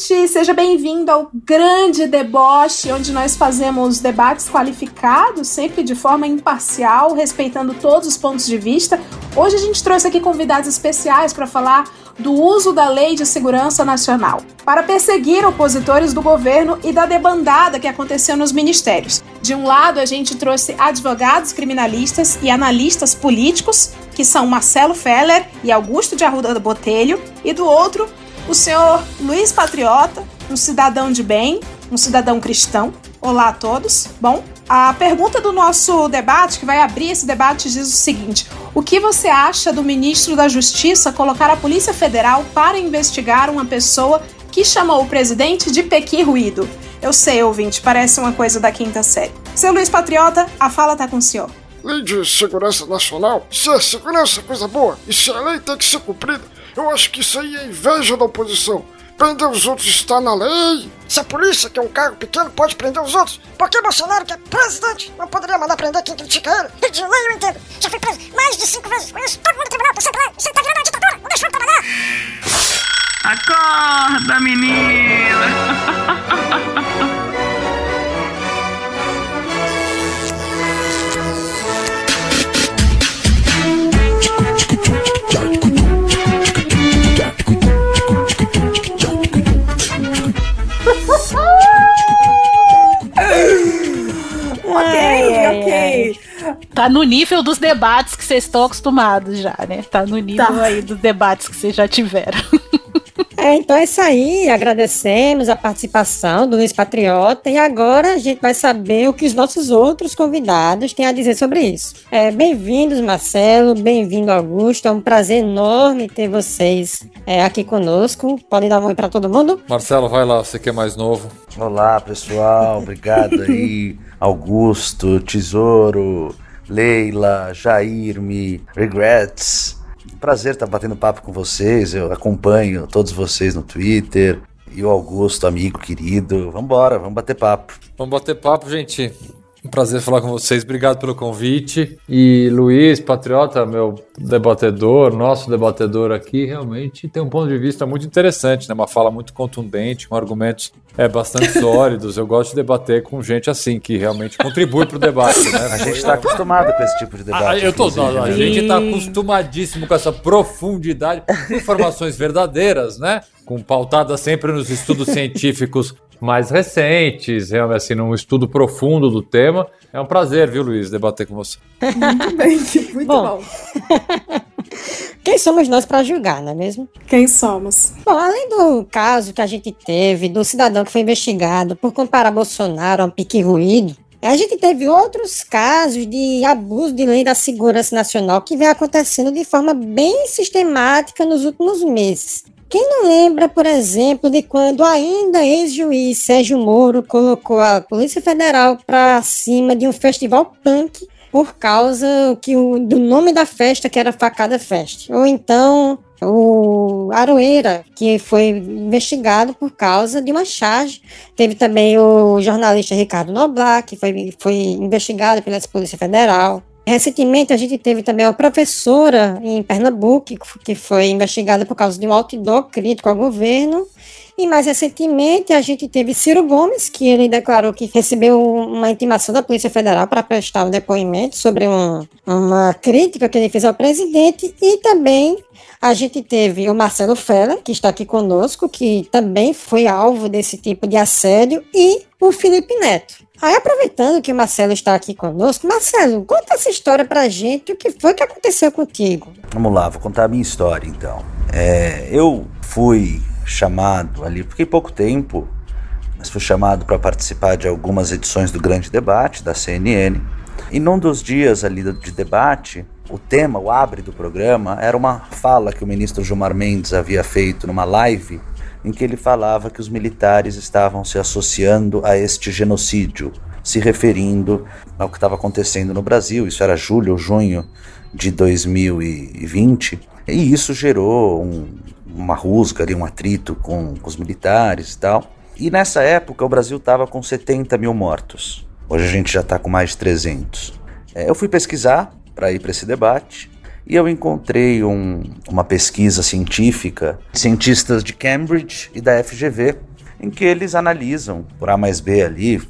ouvinte! Seja bem-vindo ao grande deboche, onde nós fazemos debates qualificados, sempre de forma imparcial, respeitando todos os pontos de vista. Hoje a gente trouxe aqui convidados especiais para falar do uso da Lei de Segurança Nacional para perseguir opositores do governo e da debandada que aconteceu nos ministérios. De um lado, a gente trouxe advogados criminalistas e analistas políticos, que são Marcelo Feller e Augusto de Arruda Botelho, e do outro, o senhor Luiz Patriota, um cidadão de bem, um cidadão cristão. Olá a todos. Bom, a pergunta do nosso debate, que vai abrir esse debate, diz o seguinte: O que você acha do ministro da Justiça colocar a Polícia Federal para investigar uma pessoa que chamou o presidente de Pequi Ruído? Eu sei, ouvinte, parece uma coisa da quinta série. Seu Luiz Patriota, a fala tá com o senhor. Lei de segurança nacional? Se é segurança, coisa boa. E se a lei tem que ser cumprida, eu acho que isso aí é inveja da oposição. Prender os outros está na lei. Se a polícia, que é um cargo pequeno, pode prender os outros, por que Bolsonaro, que é presidente, não poderia mandar prender quem critica ele? De lei eu entendo. Já fui preso mais de cinco vezes. Conheço todo mundo no tribunal, tô sempre lá. Você tá virando uma ditadura. Não deixa eu trabalhar. Acorda, menina! ok, ok. Tá no nível dos debates que vocês estão acostumados já, né? Tá no nível Tá. aí dos debates que vocês já tiveram. É, então é isso aí. Agradecemos a participação do Luiz Patriota e agora a gente vai saber o que os nossos outros convidados têm a dizer sobre isso. É, bem-vindos, Marcelo. Bem-vindo, Augusto. É um prazer enorme ter vocês é, aqui conosco. Podem dar um oi para todo mundo? Marcelo, vai lá, você que é mais novo. Olá, pessoal. Obrigado aí. Augusto, Tesouro, Leila, Jairme, Regrets. Prazer estar batendo papo com vocês. Eu acompanho todos vocês no Twitter. E o Augusto, amigo querido. Vambora, vamos bater papo. Vamos bater papo, gente. Um prazer falar com vocês. Obrigado pelo convite. E Luiz, patriota, meu debatedor, nosso debatedor aqui, realmente tem um ponto de vista muito interessante, né? Uma fala muito contundente, com argumentos é, bastante sólidos. Eu gosto de debater com gente assim, que realmente contribui para o debate, né? A gente está acostumado com esse tipo de debate. Ah, eu tô, inclusive, a né? gente tá acostumadíssimo com essa profundidade, informações verdadeiras, né? Com pautada sempre nos estudos científicos mais recentes, realmente assim, num estudo profundo do tema. É um prazer, viu, Luiz, debater com você. Muito bem, muito Bom. bom. Quem somos nós para julgar, não é mesmo? Quem somos? Bom, além do caso que a gente teve do cidadão que foi investigado por comparar Bolsonaro a um pique ruído, a gente teve outros casos de abuso de lei da segurança nacional que vem acontecendo de forma bem sistemática nos últimos meses. Quem não lembra, por exemplo, de quando ainda ex-juiz Sérgio Moro colocou a Polícia Federal para cima de um festival punk por causa que o, do nome da festa, que era Facada Fest. Ou então o Aroeira, que foi investigado por causa de uma charge. Teve também o jornalista Ricardo Noblar, que foi, foi investigado pela Polícia Federal. Recentemente, a gente teve também uma professora em Pernambuco, que foi investigada por causa de um outdoor crítico ao governo. E mais recentemente, a gente teve Ciro Gomes, que ele declarou que recebeu uma intimação da Polícia Federal para prestar um depoimento sobre um- uma crítica que ele fez ao presidente. E também a gente teve o Marcelo Fella, que está aqui conosco, que também foi alvo desse tipo de assédio, e o Felipe Neto. Aí, aproveitando que o Marcelo está aqui conosco, Marcelo, conta essa história pra gente, o que foi que aconteceu contigo? Vamos lá, vou contar a minha história então. É, eu fui chamado ali, fiquei pouco tempo, mas fui chamado para participar de algumas edições do Grande Debate da CNN. E num dos dias ali de debate, o tema, o abre do programa, era uma fala que o ministro Gilmar Mendes havia feito numa live em que ele falava que os militares estavam se associando a este genocídio, se referindo ao que estava acontecendo no Brasil. Isso era julho ou junho de 2020. E isso gerou um- uma rusga ali, um atrito com, com os militares e tal. E nessa época o Brasil estava com 70 mil mortos. Hoje a gente já está com mais de 300. É, eu fui pesquisar para ir para esse debate e eu encontrei um- uma pesquisa científica cientistas de Cambridge e da FGV em que eles analisam por A mais B ali,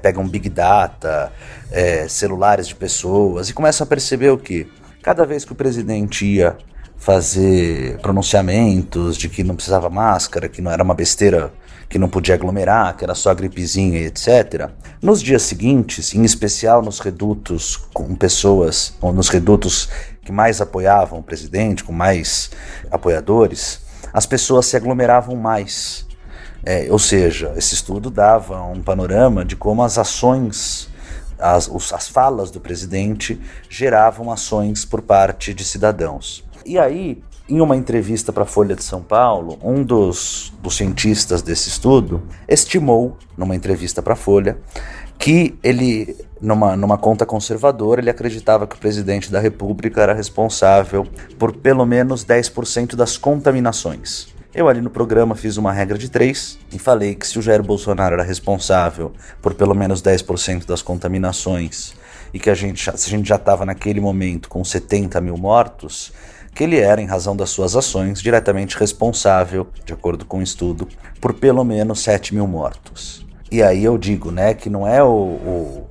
pegam Big Data, é, celulares de pessoas e começam a perceber o que? Cada vez que o presidente ia fazer pronunciamentos de que não precisava máscara, que não era uma besteira, que não podia aglomerar, que era só gripezinha etc. Nos dias seguintes, em especial nos redutos com pessoas, ou nos redutos que mais apoiavam o presidente, com mais apoiadores, as pessoas se aglomeravam mais. É, ou seja, esse estudo dava um panorama de como as ações, as, as falas do presidente geravam ações por parte de cidadãos. E aí, em uma entrevista para a Folha de São Paulo, um dos, dos cientistas desse estudo estimou, numa entrevista para a Folha, que ele, numa, numa conta conservadora, ele acreditava que o presidente da República era responsável por pelo menos 10% das contaminações. Eu ali no programa fiz uma regra de três e falei que se o Jair Bolsonaro era responsável por pelo menos 10% das contaminações e que a gente, se a gente já estava naquele momento com 70 mil mortos, que ele era, em razão das suas ações, diretamente responsável, de acordo com o estudo, por pelo menos 7 mil mortos. E aí eu digo, né, que não é o, o-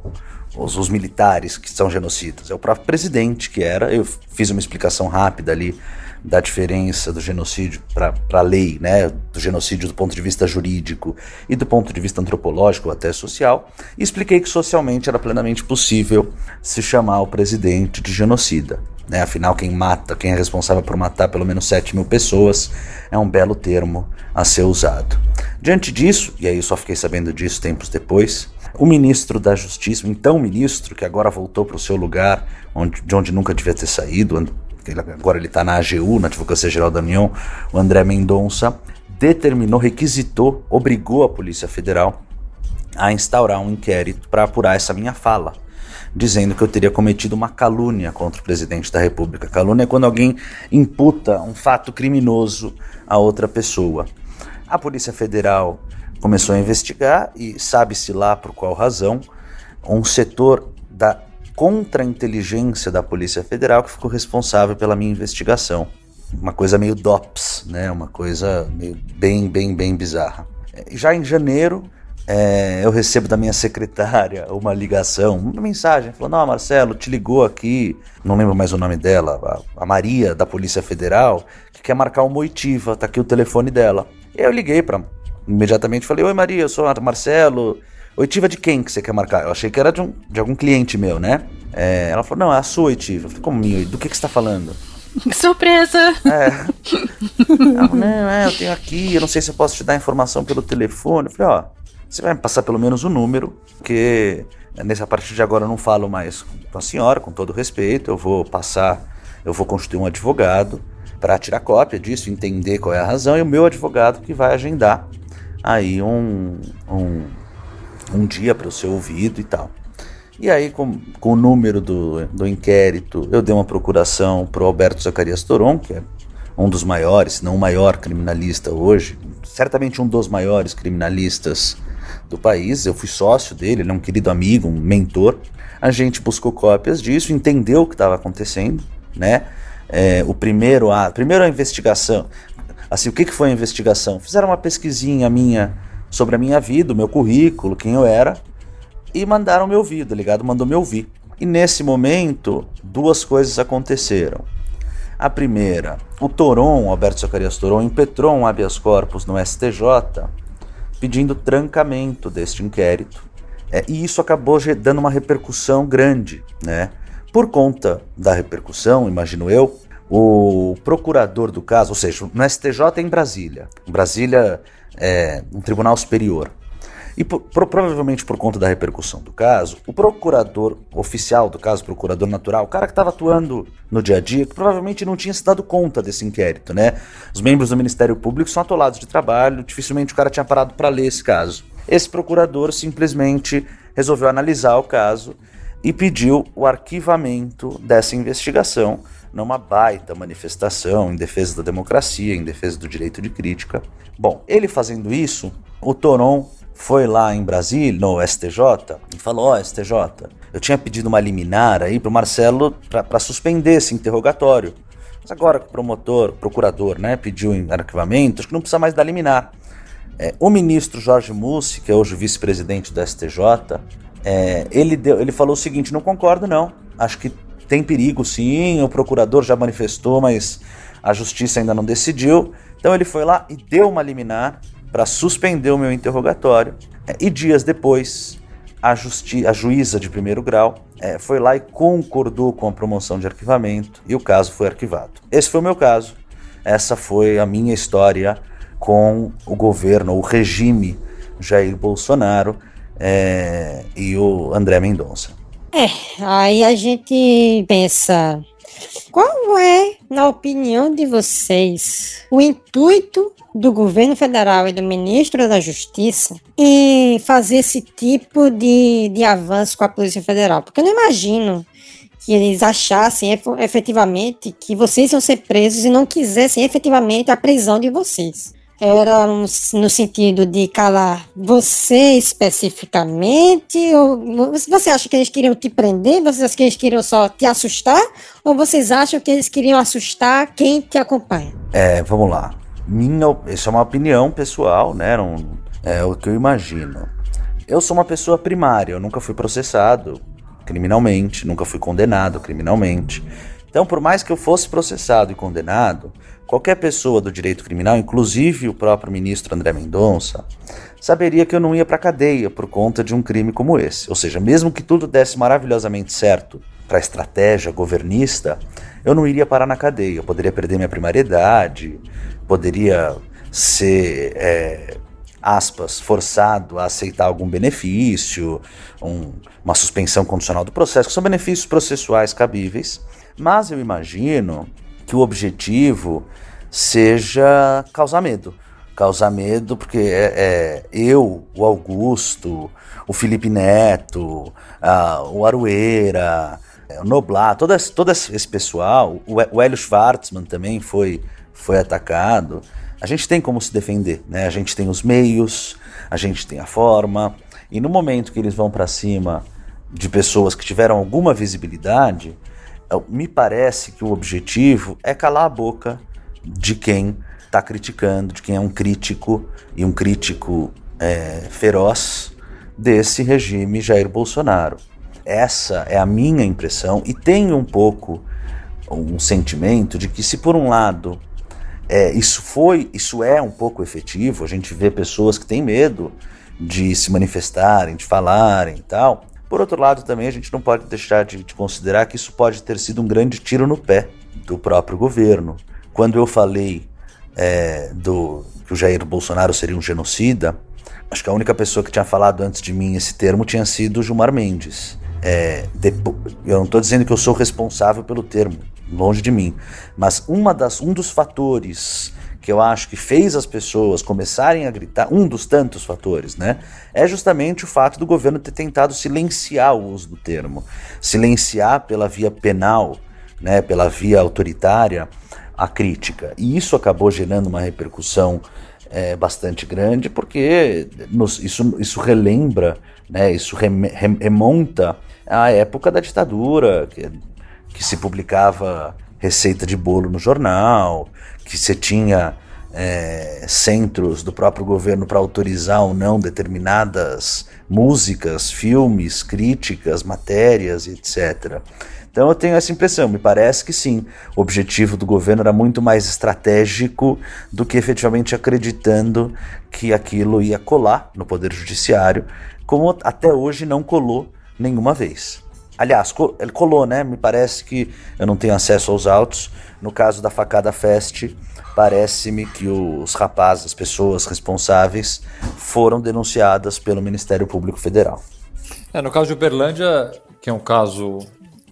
os, os militares que são genocidas, é o próprio presidente que era. Eu fiz uma explicação rápida ali da diferença do genocídio para a lei, né, do genocídio do ponto de vista jurídico e do ponto de vista antropológico até social, e expliquei que socialmente era plenamente possível se chamar o presidente de genocida. Né? Afinal, quem mata, quem é responsável por matar pelo menos 7 mil pessoas, é um belo termo a ser usado. Diante disso, e aí eu só fiquei sabendo disso tempos depois, o ministro da Justiça, o então ministro, que agora voltou para o seu lugar, onde, de onde nunca devia ter saído, agora ele está na AGU, na Advocacia Geral da União, o André Mendonça, determinou, requisitou, obrigou a Polícia Federal a instaurar um inquérito para apurar essa minha fala, dizendo que eu teria cometido uma calúnia contra o presidente da República. Calúnia é quando alguém imputa um fato criminoso a outra pessoa. A Polícia Federal começou a investigar e sabe-se lá por qual razão um setor da contra-inteligência da Polícia Federal que ficou responsável pela minha investigação. Uma coisa meio DOPS, né? Uma coisa meio bem, bem, bem bizarra. Já em janeiro, é, eu recebo da minha secretária uma ligação, uma mensagem, falou, não, Marcelo, te ligou aqui, não lembro mais o nome dela, a, a Maria da Polícia Federal, que quer marcar uma oitiva, tá aqui o telefone dela. E aí eu liguei para imediatamente falei, oi Maria, eu sou Marcelo, oitiva de quem que você quer marcar? Eu achei que era de, um, de algum cliente meu, né? É, ela falou, não, é a sua oitiva. Eu falei, como minha? Do que, que você tá falando? Surpresa! É. Ela não, é, eu tenho aqui, eu não sei se eu posso te dar informação pelo telefone. Eu falei, ó, você vai me passar pelo menos o número, porque nessa partir de agora eu não falo mais com a senhora, com todo respeito, eu vou passar, eu vou constituir um advogado para tirar cópia disso, entender qual é a razão, e o meu advogado que vai agendar aí um, um, um dia para o seu ouvido e tal. E aí, com, com o número do, do inquérito, eu dei uma procuração para o Alberto Zacarias Toron, que é um dos maiores, se não o maior criminalista hoje, certamente um dos maiores criminalistas do país. Eu fui sócio dele, ele é um querido amigo, um mentor. A gente buscou cópias disso, entendeu o que estava acontecendo, né? É, o primeiro, a primeira a investigação, assim, o que, que foi a investigação? Fizeram uma pesquisinha minha sobre a minha vida, o meu currículo, quem eu era, e mandaram me ouvir, o delegado mandou me ouvir. E nesse momento, duas coisas aconteceram. A primeira, o Toron, Alberto Zacarias Toron, impetrou um habeas corpus no STJ pedindo trancamento deste inquérito. É, e isso acabou dando uma repercussão grande, né? Por conta da repercussão, imagino eu, o procurador do caso, ou seja, no STJ em Brasília, Brasília é um tribunal superior. E por- pro- provavelmente por conta da repercussão do caso, o procurador oficial do caso, procurador natural, o cara que estava atuando no dia a dia, que provavelmente não tinha se dado conta desse inquérito, né? Os membros do Ministério Público são atolados de trabalho, dificilmente o cara tinha parado para ler esse caso. Esse procurador simplesmente resolveu analisar o caso e pediu o arquivamento dessa investigação numa baita manifestação em defesa da democracia, em defesa do direito de crítica. Bom, ele fazendo isso, o Toron foi lá em Brasília, no STJ, e falou: Ó, STJ, eu tinha pedido uma liminar aí pro Marcelo para suspender esse interrogatório. Mas agora que o promotor, procurador, né, pediu em arquivamento, acho que não precisa mais dar liminar. É, o ministro Jorge Mussi, que é hoje vice-presidente do STJ, é, ele, deu, ele falou o seguinte: não concordo, não. Acho que tem perigo, sim. O procurador já manifestou, mas a justiça ainda não decidiu. Então ele foi lá e deu uma liminar para suspender o meu interrogatório. É, e dias depois, a, a juíza de primeiro grau é, foi lá e concordou com a promoção de arquivamento e o caso foi arquivado. Esse foi o meu caso. Essa foi a minha história com o governo, o regime Jair Bolsonaro é, e o André Mendonça. É, aí a gente pensa, qual é, na opinião de vocês, o intuito do governo federal e do ministro da Justiça em fazer esse tipo de, de avanço com a Polícia Federal? Porque eu não imagino que eles achassem efetivamente que vocês iam ser presos e não quisessem efetivamente a prisão de vocês era no sentido de calar você especificamente? Ou você acha que eles queriam te prender? Vocês acham que eles queriam só te assustar? Ou vocês acham que eles queriam assustar quem te acompanha? É, vamos lá. Minha, isso é uma opinião pessoal, né? Não, é o que eu imagino. Eu sou uma pessoa primária, eu nunca fui processado criminalmente, nunca fui condenado criminalmente. Então, por mais que eu fosse processado e condenado, Qualquer pessoa do direito criminal, inclusive o próprio ministro André Mendonça, saberia que eu não ia para cadeia por conta de um crime como esse. Ou seja, mesmo que tudo desse maravilhosamente certo para a estratégia governista, eu não iria parar na cadeia. Eu poderia perder minha primariedade, poderia ser, é, aspas, forçado a aceitar algum benefício, um, uma suspensão condicional do processo, que são benefícios processuais cabíveis. Mas eu imagino que o objetivo seja causar medo. Causar medo porque é, é eu, o Augusto, o Felipe Neto, a, o Arueira, o Noblar, todo esse, todo esse pessoal, o, o Hélio Schwartzman também foi, foi atacado. A gente tem como se defender, né? A gente tem os meios, a gente tem a forma, e no momento que eles vão para cima de pessoas que tiveram alguma visibilidade, me parece que o objetivo é calar a boca de quem está criticando, de quem é um crítico e um crítico é, feroz desse regime Jair Bolsonaro. Essa é a minha impressão e tenho um pouco um sentimento de que se por um lado é, isso foi, isso é um pouco efetivo, a gente vê pessoas que têm medo de se manifestarem, de falarem e tal, por outro lado, também a gente não pode deixar de, de considerar que isso pode ter sido um grande tiro no pé do próprio governo. Quando eu falei é, do que o Jair Bolsonaro seria um genocida, acho que a única pessoa que tinha falado antes de mim esse termo tinha sido Gilmar Mendes. É, eu não estou dizendo que eu sou responsável pelo termo, longe de mim, mas uma das, um dos fatores que eu acho que fez as pessoas começarem a gritar, um dos tantos fatores, né? É justamente o fato do governo ter tentado silenciar o uso do termo, silenciar pela via penal, né, pela via autoritária, a crítica. E isso acabou gerando uma repercussão é, bastante grande, porque nos, isso, isso relembra, né, isso remonta à época da ditadura, que, que se publicava receita de bolo no jornal, que você tinha é, centros do próprio governo para autorizar ou não determinadas músicas, filmes, críticas, matérias, etc. Então eu tenho essa impressão, me parece que sim, o objetivo do governo era muito mais estratégico do que efetivamente acreditando que aquilo ia colar no Poder Judiciário, como até hoje não colou nenhuma vez. Aliás, ele colou, né? Me parece que eu não tenho acesso aos autos. No caso da facada Fest, parece-me que os rapazes, as pessoas responsáveis, foram denunciadas pelo Ministério Público Federal. É, no caso de Uberlândia, que é um caso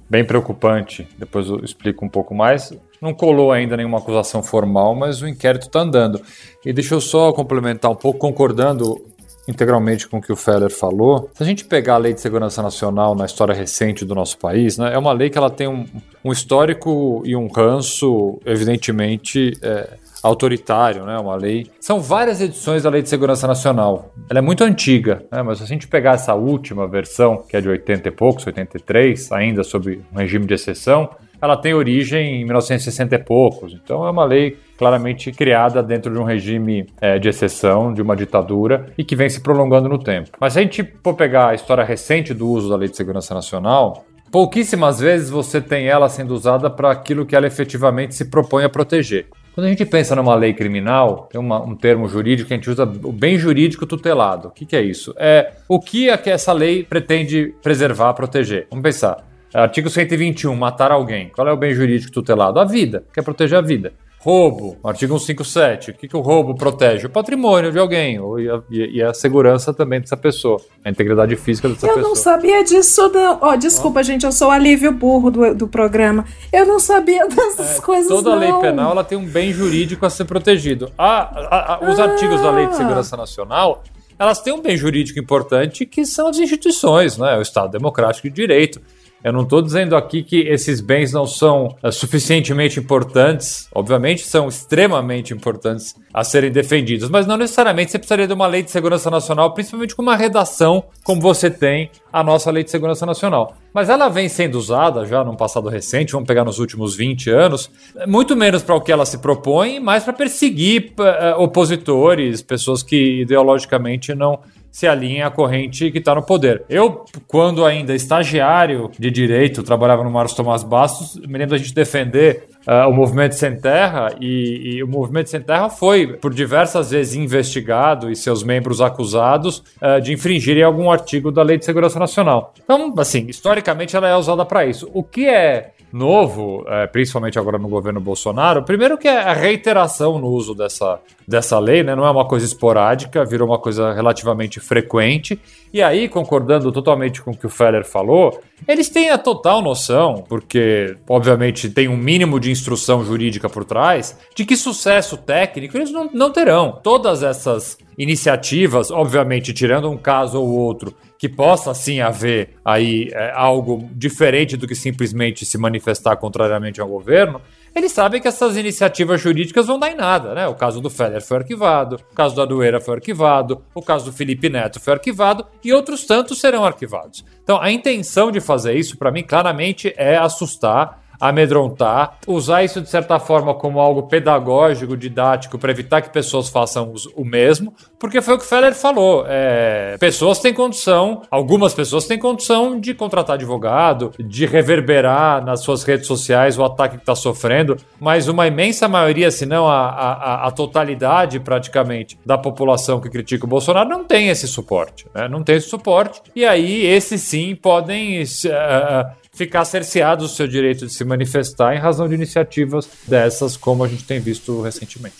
bem preocupante, depois eu explico um pouco mais, não colou ainda nenhuma acusação formal, mas o inquérito está andando. E deixa eu só complementar um pouco, concordando integralmente com o que o Feller falou. Se a gente pegar a Lei de Segurança Nacional na história recente do nosso país, né, é uma lei que ela tem um, um histórico e um ranço, evidentemente, é, autoritário, né? Uma lei. São várias edições da Lei de Segurança Nacional. Ela é muito antiga, né? Mas se a gente pegar essa última versão, que é de 80 e poucos, 83, ainda sob um regime de exceção, ela tem origem em 1960 e poucos. Então é uma lei claramente criada dentro de um regime é, de exceção, de uma ditadura e que vem se prolongando no tempo. Mas se a gente for pegar a história recente do uso da Lei de Segurança Nacional, pouquíssimas vezes você tem ela sendo usada para aquilo que ela efetivamente se propõe a proteger. Quando a gente pensa numa lei criminal, tem uma, um termo jurídico que a gente usa, o bem jurídico tutelado. O que, que é isso? É o que, é que essa lei pretende preservar, proteger. Vamos pensar. Artigo 121, matar alguém. Qual é o bem jurídico tutelado? A vida, quer proteger a vida. Roubo, artigo 157. O que, que o roubo protege? O patrimônio de alguém e a, e a segurança também dessa pessoa, a integridade física dessa eu pessoa. Eu não sabia disso, não. Oh, desculpa, oh. gente, eu sou o alívio burro do, do programa. Eu não sabia dessas é, coisas, Toda não. lei penal ela tem um bem jurídico a ser protegido. A, a, os ah. artigos da Lei de Segurança Nacional elas têm um bem jurídico importante que são as instituições, né? o Estado Democrático de Direito. Eu não estou dizendo aqui que esses bens não são é, suficientemente importantes, obviamente são extremamente importantes a serem defendidos, mas não necessariamente você precisaria de uma lei de segurança nacional, principalmente com uma redação como você tem a nossa lei de segurança nacional. Mas ela vem sendo usada já num passado recente, vamos pegar nos últimos 20 anos, muito menos para o que ela se propõe, mais para perseguir uh, opositores, pessoas que ideologicamente não se alinha à corrente que está no poder. Eu, quando ainda estagiário de direito, trabalhava no Marcos Tomás Bastos, me lembro da gente defender Uh, o Movimento Sem Terra e, e, o Movimento Sem Terra foi por diversas vezes investigado e seus membros acusados uh, de infringirem algum artigo da Lei de Segurança Nacional. Então, assim, historicamente ela é usada para isso. O que é novo, é, principalmente agora no governo Bolsonaro, primeiro que é a reiteração no uso dessa, dessa lei, né? Não é uma coisa esporádica, virou uma coisa relativamente frequente. E aí, concordando totalmente com o que o Feller falou, eles têm a total noção, porque obviamente tem um mínimo de instrução jurídica por trás, de que sucesso técnico eles não, não terão. Todas essas iniciativas, obviamente, tirando um caso ou outro, que possa sim haver aí é, algo diferente do que simplesmente se manifestar contrariamente ao governo, eles sabem que essas iniciativas jurídicas vão dar em nada, né? O caso do Feller foi arquivado, o caso da Doeira foi arquivado, o caso do Felipe Neto foi arquivado e outros tantos serão arquivados. Então, a intenção de fazer isso, para mim, claramente é assustar amedrontar, usar isso de certa forma como algo pedagógico, didático, para evitar que pessoas façam o mesmo, porque foi o que o Feller falou. É, pessoas têm condição, algumas pessoas têm condição de contratar advogado, de reverberar nas suas redes sociais o ataque que está sofrendo, mas uma imensa maioria, se não a, a, a, totalidade praticamente da população que critica o Bolsonaro, não tem esse suporte. Né? Não tem esse suporte, e aí esses sim podem. Uh, ficar cerceado o seu direito de se manifestar em razão de iniciativas dessas, como a gente tem visto recentemente.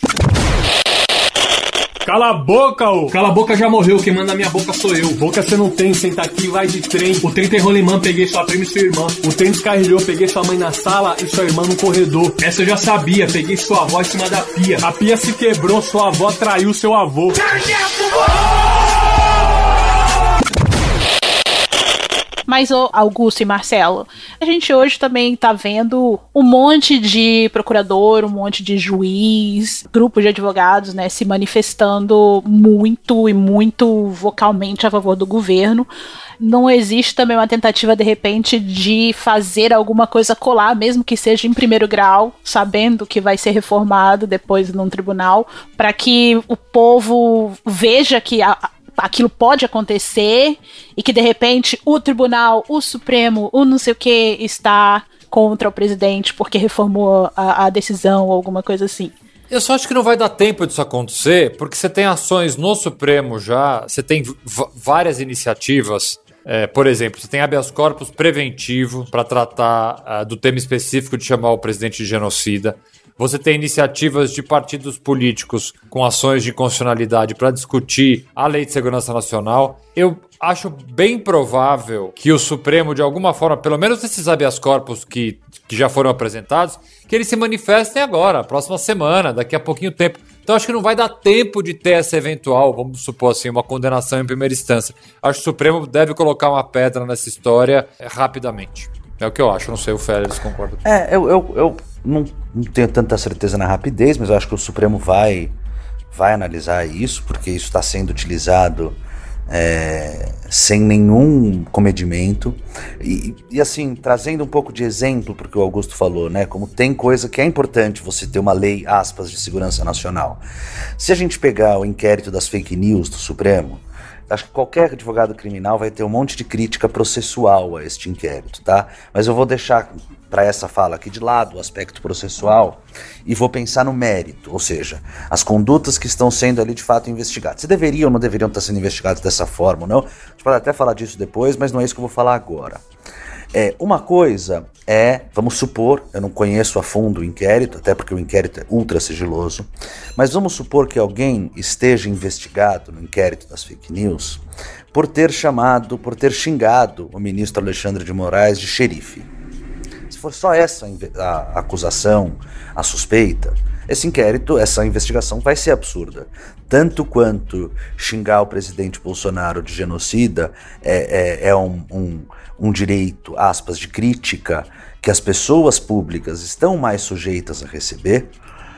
Cala a boca, ô! Cala a boca já morreu, quem manda minha boca sou eu. Boca você não tem, senta aqui vai de trem. O trem tem rolimã, peguei sua prima e sua irmã. O trem descarrilhou, peguei sua mãe na sala e sua irmã no corredor. Essa eu já sabia, peguei sua avó em cima da pia. A pia se quebrou, sua avó traiu seu avô. Mas, ô Augusto e Marcelo, a gente hoje também tá vendo um monte de procurador, um monte de juiz, grupo de advogados, né, se manifestando muito e muito vocalmente a favor do governo. Não existe também uma tentativa, de repente, de fazer alguma coisa colar, mesmo que seja em primeiro grau, sabendo que vai ser reformado depois num tribunal, para que o povo veja que a, aquilo pode acontecer e que de repente o tribunal, o Supremo, o não sei o que está contra o presidente porque reformou a, a decisão ou alguma coisa assim. Eu só acho que não vai dar tempo disso acontecer, porque você tem ações no Supremo já, você tem várias iniciativas. É, por exemplo, você tem habeas corpus preventivo para tratar uh, do tema específico de chamar o presidente de genocida. Você tem iniciativas de partidos políticos com ações de constitucionalidade para discutir a Lei de Segurança Nacional. Eu acho bem provável que o Supremo, de alguma forma, pelo menos esses habeas corpus que, que já foram apresentados, que eles se manifestem agora, próxima semana, daqui a pouquinho tempo. Então acho que não vai dar tempo de ter essa eventual, vamos supor assim, uma condenação em primeira instância. Acho que o Supremo deve colocar uma pedra nessa história eh, rapidamente. É o que eu acho, não sei, o Félix concorda. É, eu, eu, eu não, não tenho tanta certeza na rapidez, mas eu acho que o Supremo vai, vai analisar isso, porque isso está sendo utilizado é, sem nenhum comedimento. E, e, assim, trazendo um pouco de exemplo porque o Augusto falou, né? Como tem coisa que é importante você ter uma lei, aspas, de segurança nacional. Se a gente pegar o inquérito das fake news do Supremo, acho que qualquer advogado criminal vai ter um monte de crítica processual a este inquérito, tá? Mas eu vou deixar para essa fala aqui de lado o aspecto processual e vou pensar no mérito, ou seja, as condutas que estão sendo ali de fato investigadas. Se deveriam ou não deveriam estar sendo investigadas dessa forma ou não, a gente pode até falar disso depois, mas não é isso que eu vou falar agora. É, uma coisa é, vamos supor, eu não conheço a fundo o inquérito, até porque o inquérito é ultra sigiloso, mas vamos supor que alguém esteja investigado no inquérito das fake news por ter chamado, por ter xingado o ministro Alexandre de Moraes de xerife for só essa a acusação, a suspeita, esse inquérito, essa investigação vai ser absurda. Tanto quanto xingar o presidente Bolsonaro de genocida é, é, é um, um, um direito, aspas, de crítica que as pessoas públicas estão mais sujeitas a receber,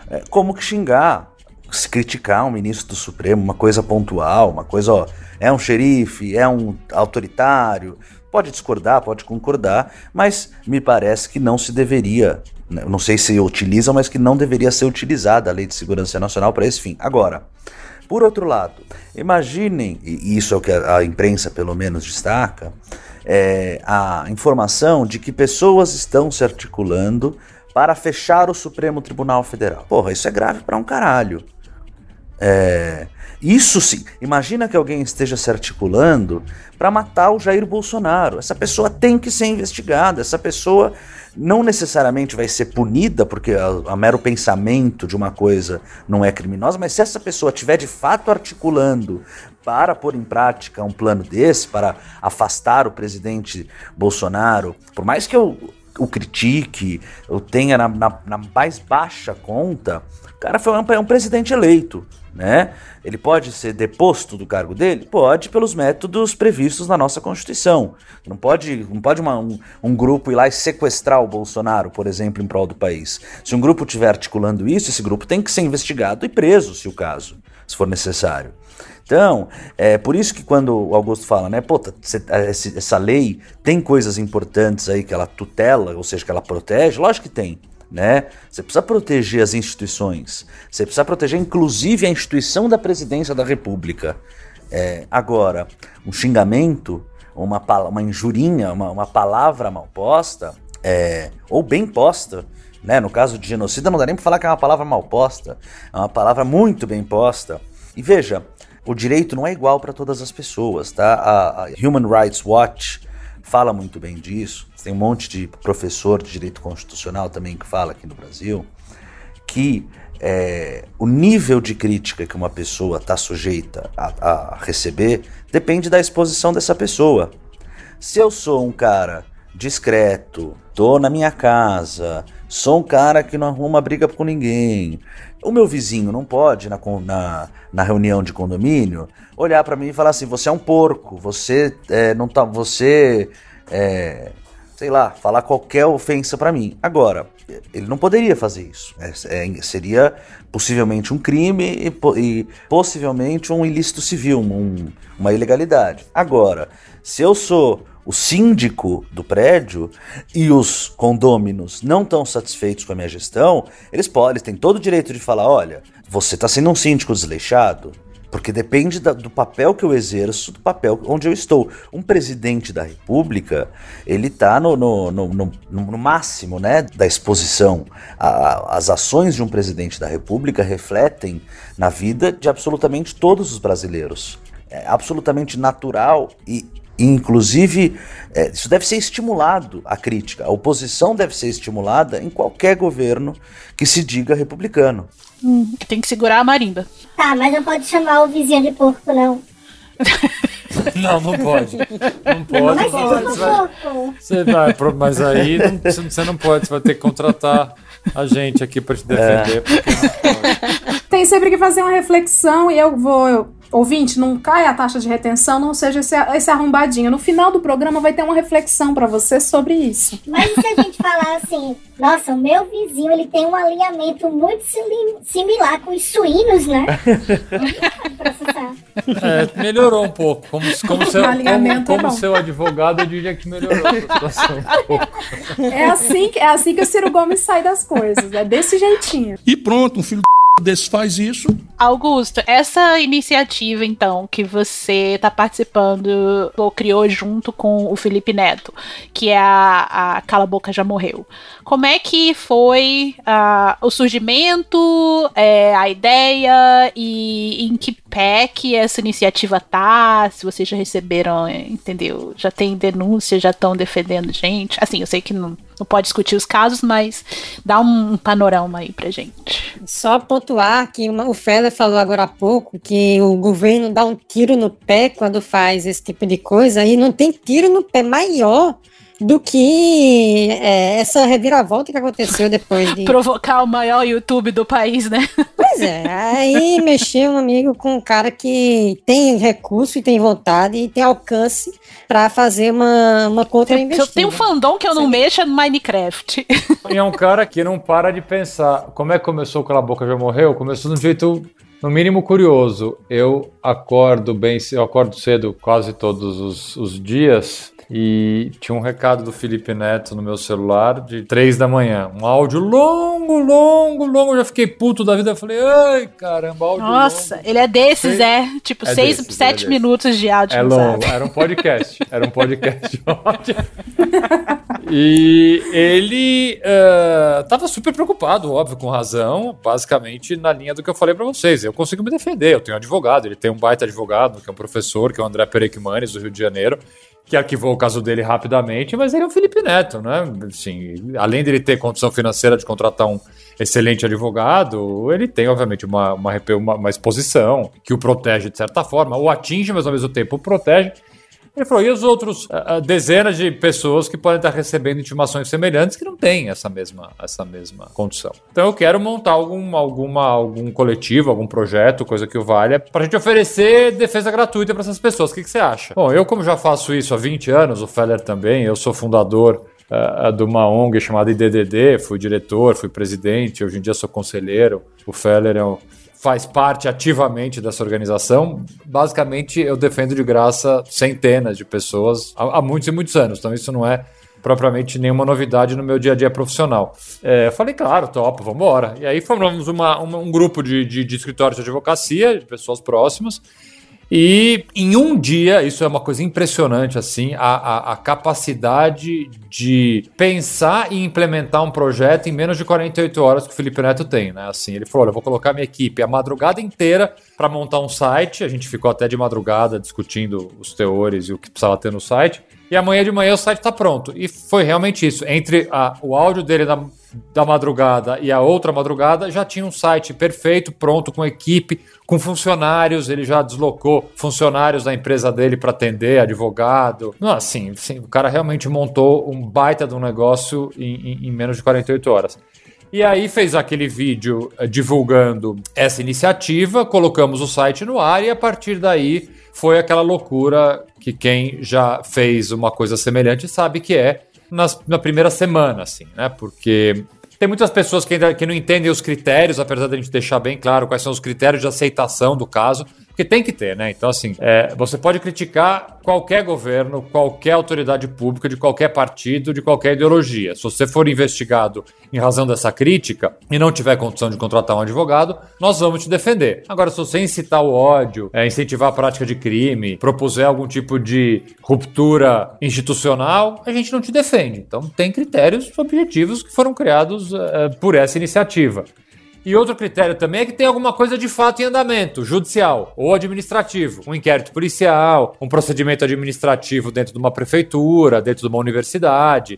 é, como que xingar, se criticar um ministro do Supremo, uma coisa pontual, uma coisa, ó, é um xerife, é um autoritário, Pode discordar, pode concordar, mas me parece que não se deveria, né, não sei se utiliza, mas que não deveria ser utilizada a Lei de Segurança Nacional para esse fim. Agora, por outro lado, imaginem, e isso é o que a, imprensa pelo menos destaca, é, a informação de que pessoas estão se articulando para fechar o Supremo Tribunal Federal. Porra, isso é grave para um caralho. É, isso sim. Imagina que alguém esteja se articulando para matar o Jair Bolsonaro. Essa pessoa tem que ser investigada. Essa pessoa não necessariamente vai ser punida, porque a, a mero pensamento de uma coisa não é criminosa, mas se essa pessoa estiver de fato articulando para pôr em prática um plano desse, para afastar o presidente Bolsonaro, por mais que eu o critique, eu tenha na, na, na mais baixa conta, o cara foi um, é um presidente eleito né? Ele pode ser deposto do cargo dele? Pode, pelos métodos previstos na nossa Constituição. Não pode, não pode uma, um, um, grupo ir lá e sequestrar o Bolsonaro, por exemplo, em prol do país. Se um grupo estiver articulando isso, esse grupo tem que ser investigado e preso, se o caso, se for necessário. Então, é por isso que quando o Augusto fala, né, pô, tá, essa lei tem coisas importantes aí que ela tutela, ou seja, que ela protege, lógico que tem né? Você precisa proteger as instituições. Você precisa proteger, inclusive, a instituição da presidência da República. É, agora, um xingamento, uma, uma injurinha, uma, uma palavra mal posta, é, ou bem posta, né? No caso de genocida, não dá nem para falar que é uma palavra mal posta, é uma palavra muito bem posta. E veja, o direito não é igual para todas as pessoas, tá? A, a Human Rights Watch fala muito bem disso. Tem um monte de professor de direito constitucional também que fala aqui no Brasil que é, o nível de crítica que uma pessoa está sujeita a, a receber depende da exposição dessa pessoa. Se eu sou um cara discreto, tô na minha casa, sou um cara que não arruma briga com ninguém. O meu vizinho não pode, na, na, na reunião de condomínio, olhar para mim e falar assim: você é um porco, você é, não tá. Você. É, sei lá, falar qualquer ofensa para mim. Agora, ele não poderia fazer isso. É, é, seria possivelmente um crime e, e possivelmente um ilícito civil, um, uma ilegalidade. Agora, se eu sou o síndico do prédio e os condôminos não estão satisfeitos com a minha gestão, eles podem, têm todo o direito de falar: olha, você está sendo um síndico desleixado, porque depende da, do papel que eu exerço, do papel onde eu estou. Um presidente da República, ele está no, no, no, no, máximo né, da exposição. A, as ações de um presidente da República refletem na vida de absolutamente todos os brasileiros. É absolutamente natural e Inclusive, é, isso deve ser estimulado, a crítica. A oposição deve ser estimulada em qualquer governo que se diga republicano. Hum, tem que segurar a marimba. Tá, mas não pode chamar o vizinho de porco, não. Não, não pode. Não pode. Mas você, vai, você vai, mas aí não, você não pode, você vai ter que contratar a gente aqui para te defender. É. tem sempre que fazer uma reflexão e eu vou. Ouvinte, não cai a taxa de retenção, não seja esse, esse arrombadinho. No final do programa vai ter uma reflexão para você sobre isso. Mas e se a gente falar assim, nossa, o meu vizinho ele tem um alinhamento muito simi- similar com os suínos, né? Processar. É, melhorou um pouco. Como, como, seu, como, é como seu advogado, eu diria que melhorou a situação um pouco. É assim, que- é assim que o Ciro Gomes sai das coisas. É desse jeitinho. E pronto, um filho desse faz isso. Augusto, essa iniciativa, então, que você está participando, ou criou junto com o Felipe Neto, que é a, a Cala Boca Já Morreu. Como é que foi ah, o surgimento, é, a ideia e em que pé que essa iniciativa tá? Se vocês já receberam, entendeu? Já tem denúncia, já estão defendendo gente? Assim, eu sei que não, não pode discutir os casos, mas dá um, um panorama aí pra gente. Só pontuar que uma- o Feller falou agora há pouco que o governo dá um tiro no pé quando faz esse tipo de coisa e não tem tiro no pé maior do que é, essa reviravolta que aconteceu depois de. Provocar o maior YouTube do país, né? Pois é, aí mexeu um amigo com um cara que tem recurso e tem vontade e tem alcance para fazer uma, uma Eu contra-investida. tenho um fandom que eu não mexo é no Minecraft. E é um cara que não para de pensar. Como é que começou Cala a Boca Já Morreu? Começou de um jeito, no mínimo, curioso. Eu acordo bem, eu acordo cedo quase todos os, os dias. E tinha um recado do Felipe Neto no meu celular de três da manhã. Um áudio longo, longo, longo. Eu já fiquei puto da vida. Eu falei, ai, caramba, áudio Nossa, longo. ele é desses, é. Tipo, É seis, desses, é sete desses. minutos de áudio. É longo, era um podcast. Era um podcast ótimo. E ele eh, tava super preocupado, óbvio, com razão, basicamente na linha do que eu falei pra vocês. Eu consigo me defender, eu tenho um advogado, ele tem um baita advogado, que é um professor, que é o André Perequimanes, do Rio de Janeiro, que arquivou o caso dele rapidamente, mas ele é o Felipe Neto, né? Assim, além dele ter condição financeira de contratar um excelente advogado, ele tem, obviamente, uma, uma, uma exposição que o protege de certa forma, o atinge, mas ao mesmo tempo o protege. Ele falou, e os outros ah, ah, dezenas de pessoas que podem estar recebendo intimações semelhantes que não têm essa mesma, essa mesma condição. Então eu quero montar algum, alguma, algum coletivo, algum projeto, coisa que o valha, para a gente oferecer defesa gratuita para essas pessoas. O que, que você acha? Bom, eu como já faço isso há 20 anos, o Feller também, eu sou fundador ah, de uma ONG chamada IDDD, fui diretor, fui presidente, hoje em dia sou conselheiro. O Feller é um, faz parte ativamente dessa organização. Basicamente, eu defendo de graça centenas de pessoas há, há muitos e muitos anos. Então, isso não é propriamente nenhuma novidade no meu dia a dia profissional. É, eu falei, claro, topo, vamos embora. E aí formamos uma, uma- um grupo de, de, de escritórios de advocacia, de pessoas próximas, e em um dia, isso é uma coisa impressionante, assim, a, a, a capacidade de pensar e implementar um projeto em menos de 48 horas que o Felipe Neto tem, né? Assim, ele falou: olha, eu vou colocar minha equipe a madrugada inteira para montar um site. A gente ficou até de madrugada discutindo os teores e o que precisava ter no site. E amanhã de manhã o site está pronto. E foi realmente isso. Entre a- o áudio dele da, da madrugada e a outra madrugada, já tinha um site perfeito, pronto, com equipe, com funcionários. Ele já deslocou funcionários da empresa dele para atender, advogado. Não, assim, assim, o cara realmente montou um baita de um negócio em, em- em menos de 48 horas. E aí fez aquele vídeo eh, divulgando essa iniciativa, colocamos o site no ar e a partir daí foi aquela loucura que quem já fez uma coisa semelhante sabe que é nas- na primeira semana, assim, né? Porque tem muitas pessoas que ainda que não entendem os critérios, apesar da gente deixar bem claro quais são os critérios de aceitação do caso, porque tem que ter, né? Então, assim, é, você pode criticar qualquer governo, qualquer autoridade pública, de qualquer partido, de qualquer ideologia. Se você for investigado em razão dessa crítica e não tiver condição de contratar um advogado, nós vamos te defender. Agora, se você incitar o ódio, é, incentivar a prática de crime, propuser algum tipo de ruptura institucional, a gente não te defende. Então, tem critérios objetivos que foram criados é, por essa iniciativa. E outro critério também é que tem alguma coisa de fato em andamento, judicial ou administrativo. Um inquérito policial, um procedimento administrativo dentro de uma prefeitura, dentro de uma universidade.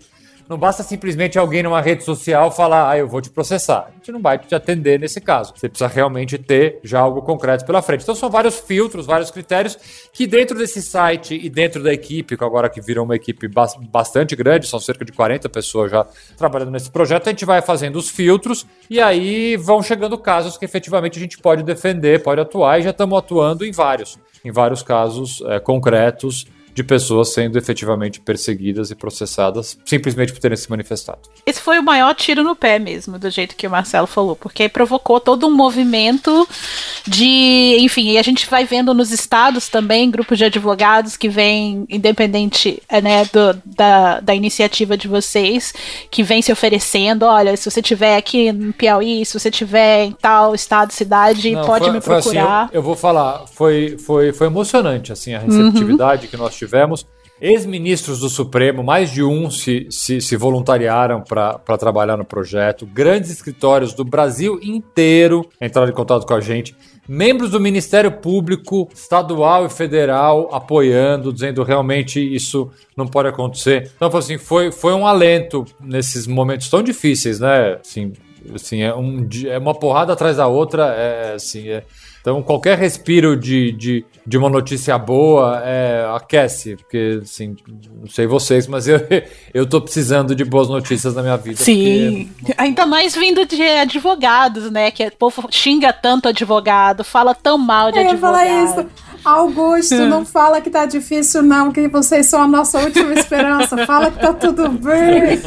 Não basta simplesmente alguém numa rede social falar, ah, eu vou te processar. A gente não vai te atender nesse caso. Você precisa realmente ter já algo concreto pela frente. Então são vários filtros, vários critérios que dentro desse site e dentro da equipe, que agora que virou uma equipe bastante grande, são cerca de 40 pessoas já trabalhando nesse projeto, a gente vai fazendo os filtros e aí vão chegando casos que efetivamente a gente pode defender, pode atuar e já estamos atuando em vários, em vários casos é, concretos de pessoas sendo efetivamente perseguidas e processadas simplesmente por terem se manifestado. Esse foi o maior tiro no pé mesmo, do jeito que o Marcelo falou, porque provocou todo um movimento de, enfim, e a gente vai vendo nos estados também grupos de advogados que vêm, independente né, do, da, da iniciativa de vocês, que vem se oferecendo, olha, se você tiver aqui no Piauí, se você tiver em tal estado, cidade, Não, pode foi, me procurar. Assim, eu, eu, vou falar, foi, foi, foi emocionante assim a receptividade uhum. que nós tivemos. Ex-ministros do Supremo, mais de um se, se, se voluntariaram para trabalhar no projeto. Grandes escritórios do Brasil inteiro entraram em contato com a gente. Membros do Ministério Público estadual e federal apoiando, dizendo realmente isso não pode acontecer. Então, assim, foi, foi um alento nesses momentos tão difíceis, né? Assim, assim é, um, é uma porrada atrás da outra. É, assim, é, então, qualquer respiro de, de, de uma notícia boa é, aquece, porque, assim, não sei vocês, mas eu, eu tô precisando de boas notícias na minha vida. Sim, porque... ainda mais vindo de advogados, né? Que o povo xinga tanto advogado, fala tão mal de é, advogado. Falar isso. Augusto, não fala que tá difícil, não, que vocês são a nossa última esperança. Fala que tá tudo bem.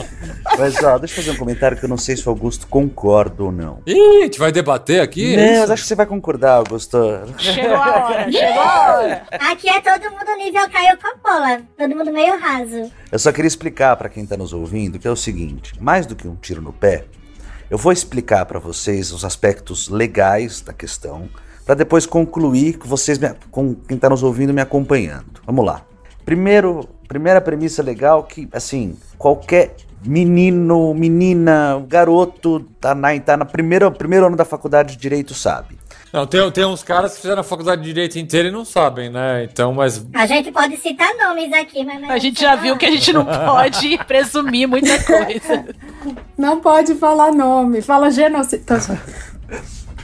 Mas, ó, deixa eu fazer um comentário que eu não sei se o Augusto concorda ou não. Ih, a gente vai debater aqui? Não, mas acho que você vai concordar, Augusto. Chegou a hora, chegou a hora. Aqui é todo mundo nível Caio Coppola, todo mundo meio raso. Eu só queria explicar para quem tá nos ouvindo que é o seguinte, mais do que um tiro no pé, eu vou explicar para vocês os aspectos legais da questão, para depois concluir com vocês, com quem está nos ouvindo me acompanhando. Vamos lá. Primeiro, primeira premissa legal que, assim, qualquer menino, menina, garoto tá na, tá na primeira, primeiro ano da faculdade de Direito sabe. Não, tem, tem uns caras que fizeram a faculdade de Direito inteira e não sabem, né? Então, mas... A gente pode citar nomes aqui, mas... A gente já viu que a gente não pode presumir muita coisa. Não pode falar nome, fala genocídio.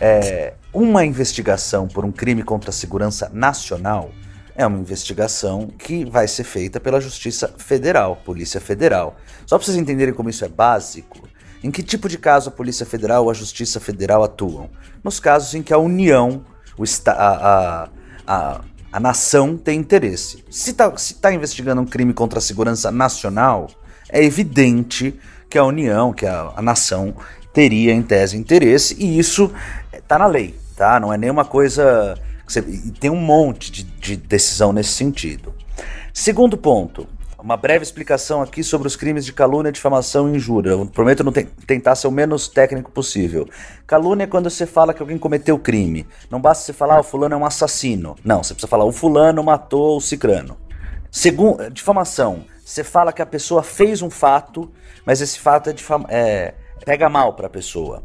É, uma investigação por um crime contra a segurança nacional é uma investigação que vai ser feita pela Justiça Federal, Polícia Federal. Só para vocês entenderem como isso é básico, em que tipo de caso a Polícia Federal ou a Justiça Federal atuam? Nos casos em que a União, o a, a, a, a nação tem interesse. Se está tá investigando um crime contra a segurança nacional, é evidente que a União, que a, a nação, teria em tese interesse, e isso está na lei, tá? Não é nenhuma coisa. Você, tem um monte de, de decisão nesse sentido. Segundo ponto, uma breve explicação aqui sobre os crimes de calúnia, difamação e injúria. Eu prometo não te tentar ser o menos técnico possível. Calúnia é quando você fala que alguém cometeu crime. Não basta você falar, ah, o fulano é um assassino. Não, você precisa falar, o fulano matou o cicrano. Segundo, difamação, você fala que a pessoa fez um fato, mas esse fato é, é pega mal para a pessoa.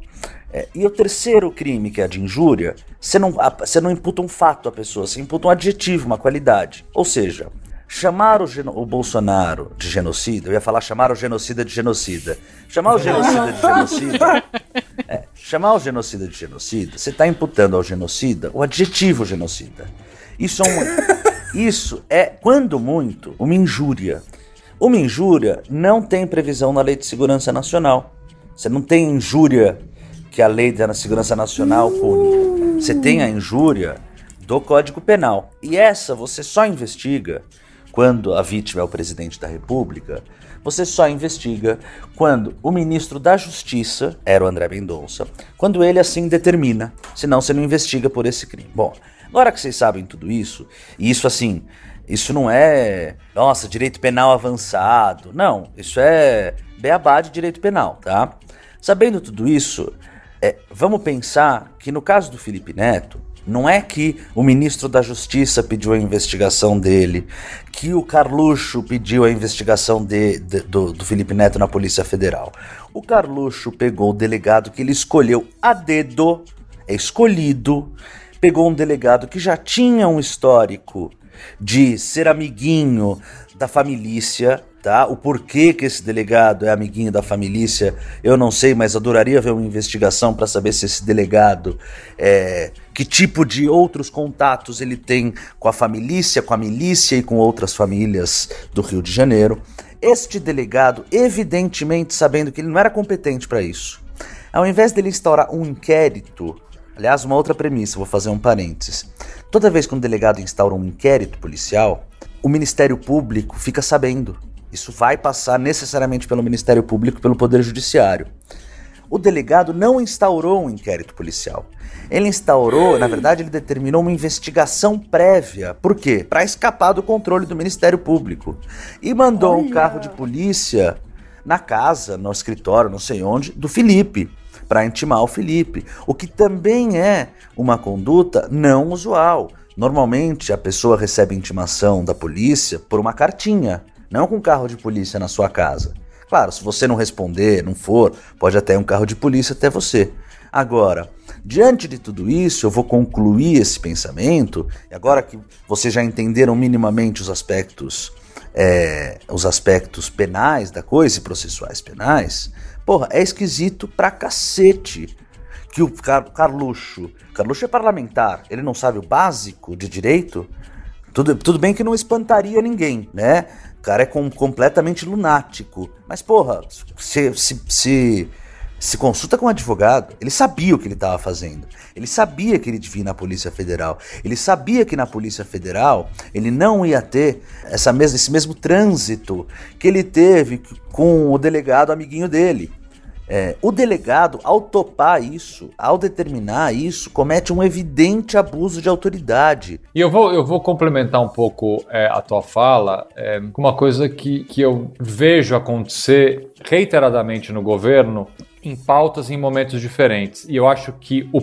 É, e o terceiro crime, que é a de injúria, você não, você não imputa um fato à pessoa, você imputa um adjetivo, uma qualidade. Ou seja, chamar o, o, Bolsonaro de genocida, eu ia falar chamar o genocida de genocida. Chamar o genocida de genocida. É, chamar o genocida de genocida, você está imputando ao genocida o adjetivo genocida. Isso é, um, isso é, quando muito, uma injúria. Uma injúria não tem previsão na Lei de Segurança Nacional. Você não tem injúria que a lei da segurança nacional pune. Você tem a injúria do Código Penal. E essa você só investiga quando a vítima é o presidente da República. Você só investiga quando o ministro da Justiça, era o André Mendonça, quando ele assim determina. Senão você não investiga por esse crime. Bom, agora que vocês sabem tudo isso, e isso assim, isso não é, nossa, direito penal avançado. Não, isso é beabá de direito penal, tá? Sabendo tudo isso, é, vamos pensar que no caso do Felipe Neto, não é que o ministro da Justiça pediu a investigação dele, que o Carluxo pediu a investigação de, de, do, do Felipe Neto na Polícia Federal. O Carluxo pegou o delegado que ele escolheu a dedo, é escolhido, pegou um delegado que já tinha um histórico de ser amiguinho da família tá? O porquê que esse delegado é amiguinho da família, eu não sei, mas adoraria ver uma investigação para saber se esse delegado é que tipo de outros contatos ele tem com a família, com a milícia e com outras famílias do Rio de Janeiro. Este delegado, evidentemente sabendo que ele não era competente para isso, ao invés dele instaurar um inquérito, aliás, uma outra premissa, vou fazer um parênteses. Toda vez que um delegado instaura um inquérito policial, o Ministério Público fica sabendo. Isso vai passar necessariamente pelo Ministério Público, pelo Poder Judiciário. O delegado não instaurou um inquérito policial. Ele instaurou, na verdade, ele determinou uma investigação prévia. Por quê? Para escapar do controle do Ministério Público. E mandou Olha. um carro de polícia na casa, no escritório, não sei onde, do Felipe, para intimar o Felipe. O que também é uma conduta não usual. Normalmente a pessoa recebe intimação da polícia por uma cartinha, não com carro de polícia na sua casa. Claro, se você não responder, não for, pode até um carro de polícia até você. Agora, diante de tudo isso, eu vou concluir esse pensamento, e agora que vocês já entenderam minimamente os aspectos, é, os aspectos penais da coisa e processuais penais, porra, é esquisito pra cacete que o Car Carluxo, Carluxo é parlamentar, ele não sabe o básico de direito, tudo, tudo bem que não espantaria ninguém, né? Cara é com, completamente lunático. Mas, porra, se, se, se se consulta com um advogado, ele sabia o que ele estava fazendo. Ele sabia que ele devia ir na Polícia Federal. Ele sabia que na Polícia Federal ele não ia ter essa mesma, esse mesmo trânsito que ele teve com o delegado amiguinho dele. É, o delegado, ao topar isso, ao determinar isso, comete um evidente abuso de autoridade. E eu vou, eu vou complementar um pouco é, a tua fala é, com uma coisa que, que eu vejo acontecer reiteradamente no governo em pautas em momentos diferentes. E eu acho que, o,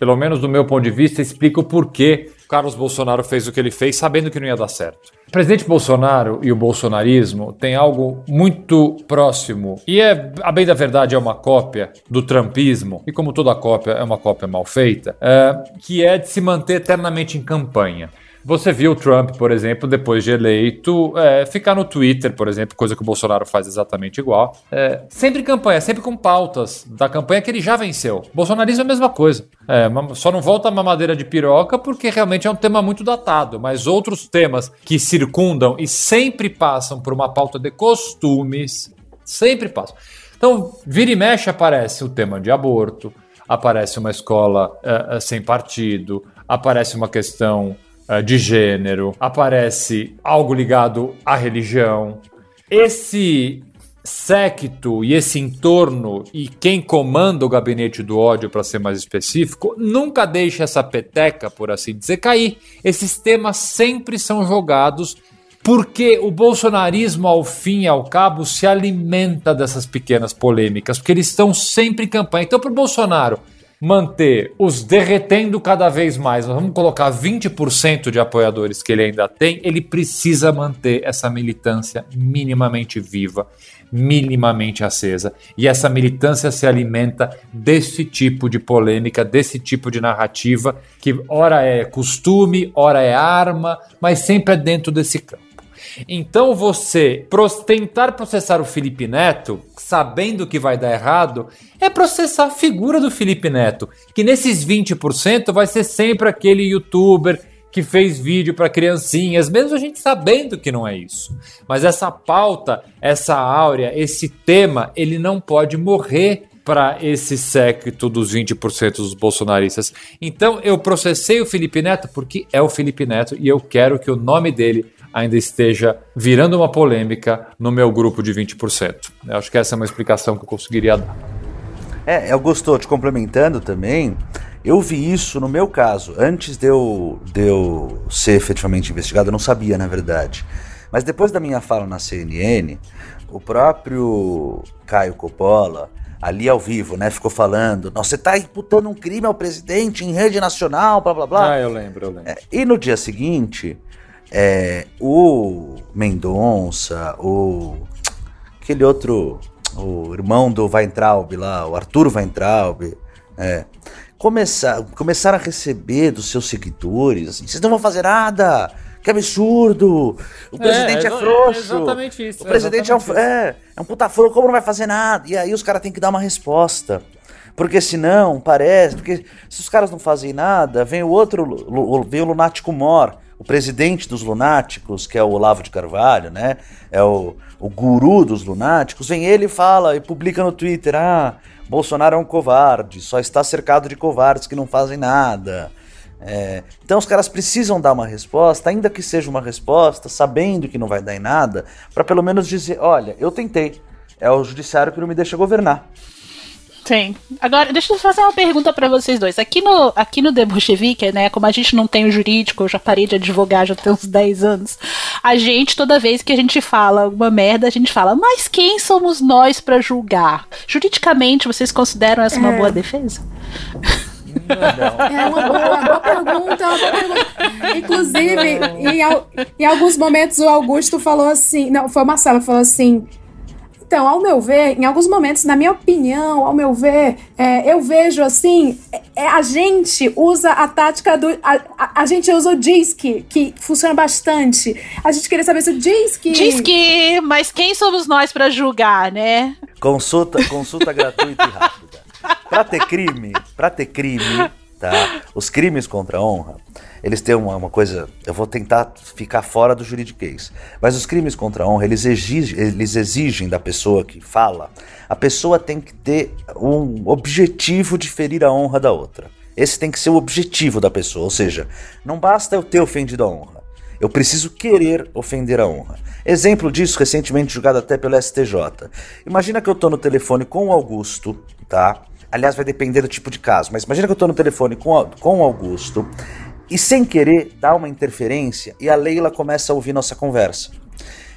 pelo menos do meu ponto de vista, explica o porquê Carlos Bolsonaro fez o que ele fez sabendo que não ia dar certo. O presidente Bolsonaro e o bolsonarismo têm algo muito próximo, e é, a bem da verdade, é uma cópia do trumpismo, e como toda cópia é uma cópia mal feita, é, que é de se manter eternamente em campanha. Você viu o Trump, por exemplo, depois de eleito, é, ficar no Twitter, por exemplo, coisa que o Bolsonaro faz exatamente igual. É, sempre campanha, sempre com pautas da campanha que ele já venceu. Bolsonarismo é a mesma coisa. É, só não volta a mamadeira de piroca porque realmente é um tema muito datado, mas outros temas que circundam e sempre passam por uma pauta de costumes, sempre passam. Então, vira e mexe aparece o tema de aborto, aparece uma escola uh, sem partido, aparece uma questão uh, de gênero, aparece algo ligado à religião. Esse séquito e esse entorno e quem comanda o gabinete do ódio, para ser mais específico, nunca deixa essa peteca, por assim dizer, cair. Esses temas sempre são jogados porque o bolsonarismo, ao fim e ao cabo, se alimenta dessas pequenas polêmicas, porque eles estão sempre em campanha. Então, para o Bolsonaro manter os derretendo cada vez mais, vamos colocar 20% de apoiadores que ele ainda tem, ele precisa manter essa militância minimamente viva, minimamente acesa. E essa militância se alimenta desse tipo de polêmica, desse tipo de narrativa, que ora é costume, ora é arma, mas sempre é dentro desse campo. Então você tentar processar o Felipe Neto, sabendo que vai dar errado, é processar a figura do Felipe Neto, que nesses 20% vai ser sempre aquele youtuber que fez vídeo para criancinhas, mesmo a gente sabendo que não é isso. Mas essa pauta, essa áurea, esse tema, ele não pode morrer para esse séquito dos 20% dos bolsonaristas. Então eu processei o Felipe Neto porque é o Felipe Neto e eu quero que o nome dele ainda esteja virando uma polêmica no meu grupo de 20%. Eu acho que essa é uma explicação que eu conseguiria dar. É, eu gostou, te complementando também, eu vi isso no meu caso. Antes de eu, de eu ser efetivamente investigado, eu não sabia, na verdade. Mas depois da minha fala na CNN, o próprio Caio Coppola, ali ao vivo, né, ficou falando: Nossa, você está imputando um crime ao presidente em rede nacional, blá blá blá. Ah, eu lembro, eu lembro. É, e no dia seguinte, é, o Mendonça, o aquele outro, o irmão do Weintraub lá, o Arthur Weintraub, é, começar, começaram a receber dos seus seguidores, assim, vocês não vão fazer nada, Que absurdo! O presidente é, exa- frouxo. é exatamente isso, O é presidente é, um, é, é um puta frouxo, como não vai fazer nada? E aí os caras têm que dar uma resposta. Porque senão, parece. Porque se os caras não fazem nada, vem o outro. Vem o lunático mor, o presidente dos lunáticos, que é o Olavo de Carvalho, né? É o, o guru dos lunáticos. Vem ele e fala e publica no Twitter: ah, Bolsonaro é um covarde, só está cercado de covardes que não fazem nada. É, então os caras precisam dar uma resposta, ainda que seja uma resposta, sabendo que não vai dar em nada, para pelo menos dizer: olha, eu tentei. É o judiciário que não me deixa governar. Sim. Agora, deixa eu fazer uma pergunta pra vocês dois. Aqui no, aqui no The Bolchevique, né, como a gente não tem o jurídico, eu já parei de advogar já tem uns 10 anos, a gente, toda vez que a gente fala alguma merda, a gente fala, mas quem somos nós pra julgar? Juridicamente, vocês consideram essa uma É. boa defesa? É uma boa, uma boa pergunta, uma boa pergunta. Inclusive, em, em alguns momentos o Augusto falou assim, não, foi o Marcelo, falou assim. Então, ao meu ver, em alguns momentos, na minha opinião, ao meu ver, é, eu vejo assim, é, a gente usa a tática do. A, a, a gente usa o DISC, que funciona bastante. A gente queria saber se o DISC. Diz que, mas quem somos nós pra julgar, né? Consulta, consulta gratuita e rápida. Pra ter crime, pra ter crime, tá? Os crimes contra a honra, eles têm uma, uma coisa. Eu vou tentar ficar fora do juridiquês. Mas os crimes contra a honra, eles exigem, eles exigem da pessoa que fala, a pessoa tem que ter um objetivo de ferir a honra da outra. Esse tem que ser o objetivo da pessoa. Ou seja, não basta eu ter ofendido a honra. Eu preciso querer ofender a honra. Exemplo disso, recentemente julgado até pelo STJ. Imagina que eu tô no telefone com o Augusto, tá? Aliás, vai depender do tipo de caso, mas imagina que eu tô no telefone com, com o Augusto e sem querer dá uma interferência e a Leila começa a ouvir nossa conversa.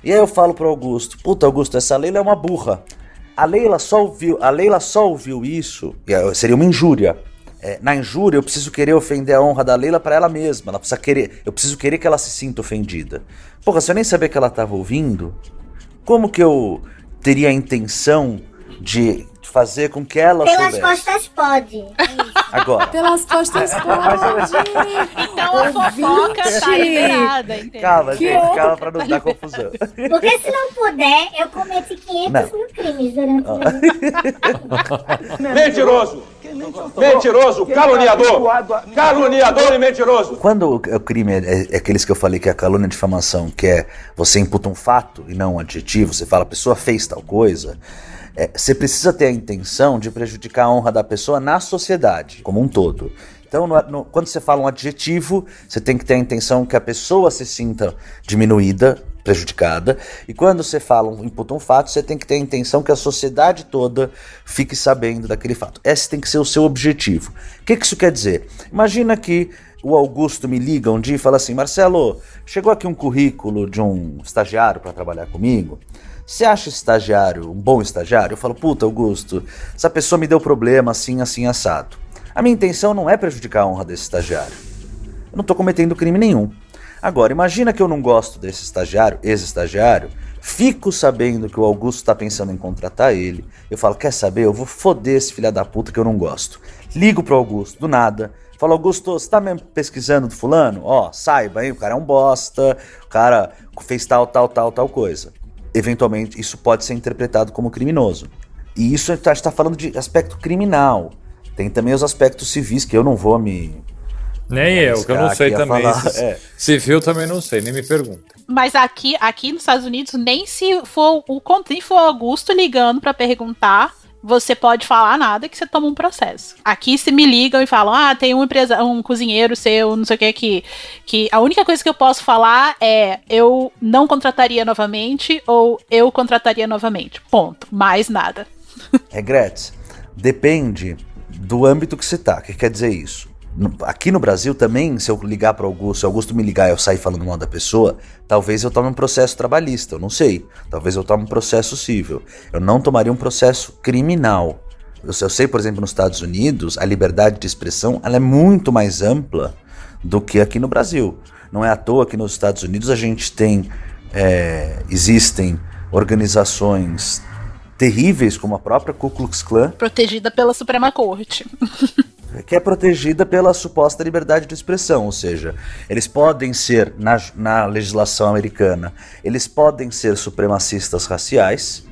E aí eu falo pro Augusto, puta Augusto, essa Leila é uma burra. A Leila só ouviu, a Leila só ouviu isso, seria uma injúria. É, na injúria, eu preciso querer ofender a honra da Leila para ela mesma. Ela precisa querer. Eu preciso querer que ela se sinta ofendida. Porra, se eu nem sabia que ela estava ouvindo, como que eu teria a intenção de fazer com que ela Pelas soubesse? costas pode. Agora. Pelas costas pode. Então a fofoca tá liberada, entendeu? Calma, Que gente, calma pra não dar confusão. Porque se não puder, eu cometi 500 Não. mil crimes durante a vida. Mentiroso! Mentiroso! Caluniador! Caluniador e mentiroso! Quando o, o crime é, é aqueles que eu falei que é a calúnia e difamação, que é você imputa um fato e não um adjetivo, você fala a pessoa fez tal coisa, é, você precisa ter a intenção de prejudicar a honra da pessoa na sociedade, como um todo. Então, no- no- quando você fala um adjetivo, você tem que ter a intenção que a pessoa se sinta diminuída, prejudicada. E quando você fala, imputa um fato, você tem que ter a intenção que a sociedade toda fique sabendo daquele fato. Esse tem que ser o seu objetivo. O que, que isso quer dizer? Imagina que o Augusto me liga um dia e fala assim: Marcelo, chegou aqui um currículo de um estagiário para trabalhar comigo. Você acha estagiário um bom estagiário? Eu falo, puta, Augusto, essa pessoa me deu problema assim, assim, assado. A minha intenção não é prejudicar a honra desse estagiário. Eu não estou cometendo crime nenhum. Agora, imagina que eu não gosto desse estagiário, ex-estagiário, fico sabendo que o Augusto está pensando em contratar ele. Eu falo, quer saber? Eu vou foder esse filho da puta que eu não gosto. Ligo pro Augusto, do nada. Falo, Augusto, você tá mesmo pesquisando do fulano? Ó, saiba, hein? O cara é um bosta, o cara fez tal, tal, tal, tal coisa. Eventualmente, isso pode ser interpretado como criminoso. E isso a gente está falando de aspecto criminal. Tem também os aspectos civis que eu não vou me. Nem eu, que eu não sei também. É. Civil também não sei, nem me pergunta. Mas aqui, aqui nos Estados Unidos, nem se for o nem for o Augusto ligando pra perguntar, você pode falar nada que você toma um processo. Aqui se me ligam e falam: "Ah, tem um empresa, um cozinheiro seu, não sei o que que que a única coisa que eu posso falar é eu não contrataria novamente ou eu contrataria novamente. Ponto. Mais nada. Regretes, depende do âmbito que você tá. O que quer dizer isso? Aqui no Brasil também, se eu ligar para Augusto, se Augusto me ligar e eu sair falando mal da pessoa, talvez eu tome um processo trabalhista, eu não sei. Talvez eu tome um processo civil. Eu não tomaria um processo criminal. Eu, eu sei, por exemplo, nos Estados Unidos, a liberdade de expressão ela é muito mais ampla do que aqui no Brasil. Não é à toa que nos Estados Unidos a gente tem. é, existem organizações terríveis como a própria Ku Klux Klan Protegida pela Suprema Corte. que é protegida pela suposta liberdade de expressão, ou seja, eles podem ser, na, na legislação americana, eles podem ser supremacistas raciais,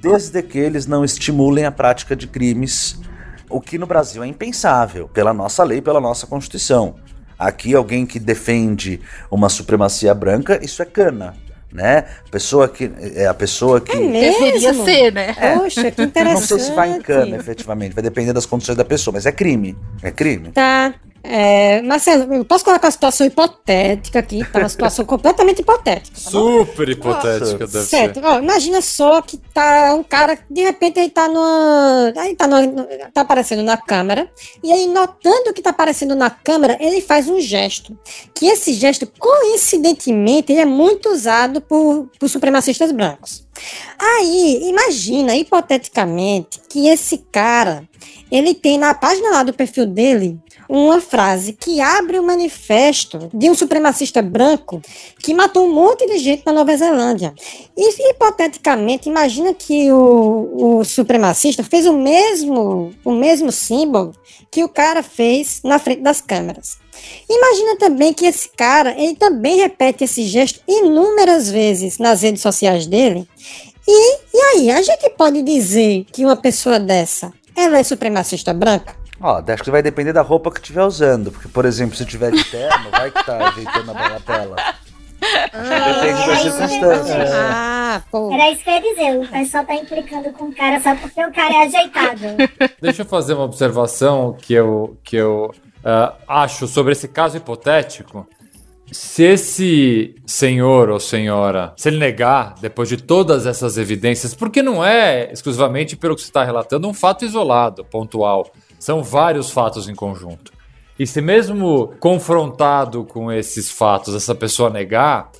desde que eles não estimulem a prática de crimes, o que no Brasil é impensável, pela nossa lei, pela nossa Constituição. Aqui, alguém que defende uma supremacia branca, isso é cana né? A pessoa que é a pessoa que É mesmo? Deveria ser, né? É. Poxa, que não interessante. sei se vai em cana, efetivamente, vai depender das condições da pessoa, mas é crime, é crime. Tá. É, Marcelo, eu posso colocar uma situação hipotética aqui, tá? Uma situação completamente hipotética. Super hipotética deve Certo, ser. ó, imagina só que tá um cara, de repente ele tá numa. Aí tá, no, tá aparecendo na câmera, e aí notando que tá aparecendo na câmera, ele faz um gesto. Que esse gesto, coincidentemente, ele é muito usado por, por supremacistas brancos. Aí, imagina, hipoteticamente, que esse cara, ele tem na página lá do perfil dele uma frase que abre o manifesto de um supremacista branco que matou um monte de gente na Nova Zelândia. E, hipoteticamente, imagina que o, o supremacista fez o mesmo, o mesmo símbolo que o cara fez na frente das câmeras. Imagina também que esse cara, ele também repete esse gesto inúmeras vezes nas redes sociais dele. E, e aí, a gente pode dizer que uma pessoa dessa, ela é supremacista branca? Ó, acho que vai depender da roupa que estiver usando, porque, por exemplo, se tiver de terno, vai que tá ajeitando a bagatela. Depende da circunstância. Ah, pô. Era isso que eu ia dizer. O pessoal tá implicando com o cara só porque o cara é ajeitado. Deixa eu fazer uma observação que eu, que eu ah, acho sobre esse caso hipotético. Se esse senhor ou senhora, se ele negar, depois de todas essas evidências, porque não é exclusivamente pelo que você está relatando um fato isolado, pontual. São vários fatos em conjunto. E se mesmo confrontado com esses fatos, essa pessoa negar,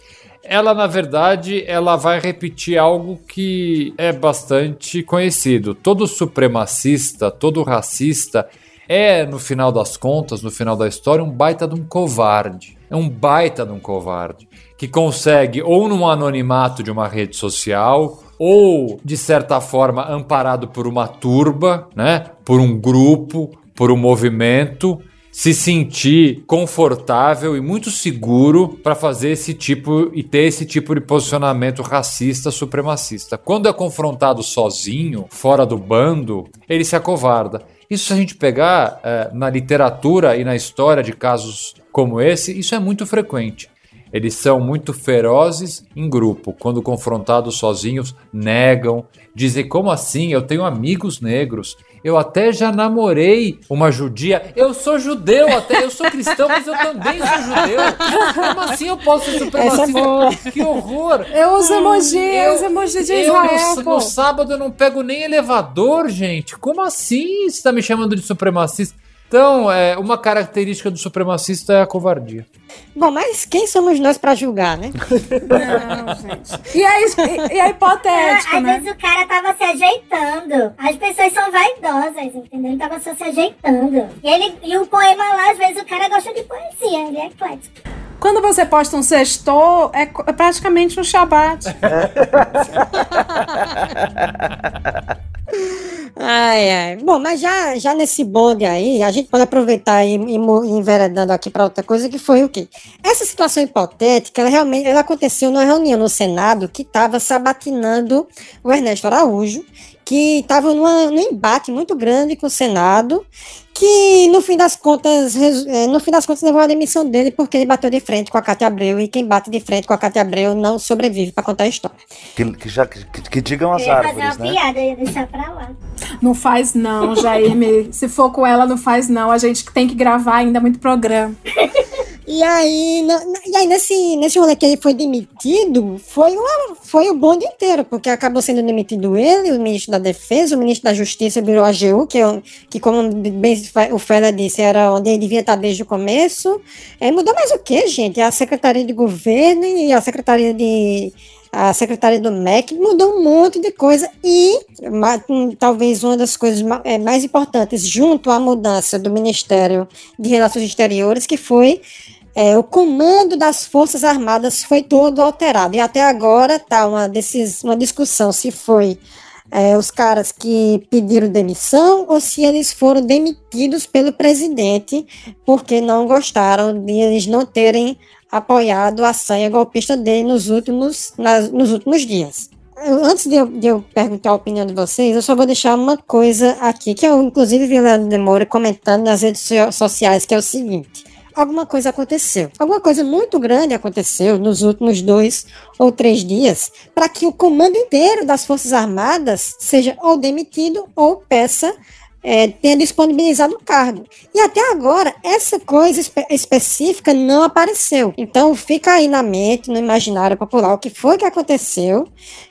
ela na verdade ela vai repetir algo que é bastante conhecido. Todo supremacista, todo racista é no final das contas, no final da história, um baita de um covarde. É um baita de um covarde que consegue ou num anonimato de uma rede social ou de certa forma amparado por uma turba, né? Por um grupo, por um movimento, se sentir confortável e muito seguro para fazer esse tipo e ter esse tipo de posicionamento racista supremacista. Quando é confrontado sozinho, fora do bando, ele se acovarda. Isso se a gente pegar eh, na literatura e na história de casos como esse, isso é muito frequente. Eles são muito ferozes em grupo. Quando confrontados sozinhos, negam, dizem: como assim? Eu tenho amigos negros. Eu até já namorei uma judia. Eu sou judeu, até eu sou cristão, mas eu também sou judeu. Como assim eu posso ser é supremacista? boa. que horror! Eu uso emoji, eu uso emoji de eu Israel, no, no sábado eu não pego nem elevador, gente. Como assim você tá me chamando de supremacista? Então, é, uma característica do supremacista é a covardia. Bom, mas quem somos nós pra julgar, né? E a, e, e a hipotética, Às né? vezes o cara tava se ajeitando. As pessoas são vaidosas, entendeu? Ele tava só se ajeitando. E, ele, e o poema lá, às vezes o cara gosta de poesia, ele é eclético. Quando você posta um sextor, é, é praticamente um shabat. Ai, ai. Bom, mas já, já nesse bonde aí, a gente pode aproveitar e ir mo- enveredando aqui para outra coisa, que foi o quê? Essa situação hipotética, ela realmente ela aconteceu numa reunião no Senado que estava sabatinando o Ernesto Araújo, que estava num embate muito grande com o Senado, que no fim das contas, eh, no fim das contas levou à demissão dele porque ele bateu de frente com a Cátia Abreu e quem bate de frente com a Cátia Abreu não sobrevive para contar a história. Que, que já, que, que digam as eu ia fazer uma árvores, né? piada, eu ia deixar pra lá. Não faz não, Jair. me- Se for com ela, não faz não. A gente tem que gravar ainda muito programa. E aí, na- e aí nesse, nesse rolê que ele foi demitido, foi, uma, foi o bonde inteiro, porque acabou sendo demitido ele, o ministro da Defesa, o ministro da Justiça virou a AGU, que, é que como bem o Fela disse, era onde ele devia estar desde o começo. É, mudou mais o que, gente? A Secretaria de Governo e a Secretaria de a secretária do MEC mudou um monte de coisa e hum, talvez uma das coisas eh, mais importantes junto à mudança do Ministério de Relações Exteriores que foi eh, o comando das Forças Armadas foi todo alterado e até agora está uma, uma discussão se foi é, os caras que pediram demissão ou se eles foram demitidos pelo presidente porque não gostaram de eles não terem apoiado a sanha golpista dele nos últimos, nas, nos últimos dias. Antes de eu, de eu, perguntar a opinião de vocês, eu só vou deixar uma coisa aqui, que eu inclusive vi o Leandro Demora comentando nas redes sociais, que é o seguinte alguma coisa aconteceu. Alguma coisa muito grande aconteceu nos últimos dois ou três dias para que o comando inteiro das Forças Armadas seja ou demitido ou peça é, tenha disponibilizado o cargo. E até agora, essa coisa espe específica não apareceu. Então, fica aí na mente, no imaginário popular, o que foi que aconteceu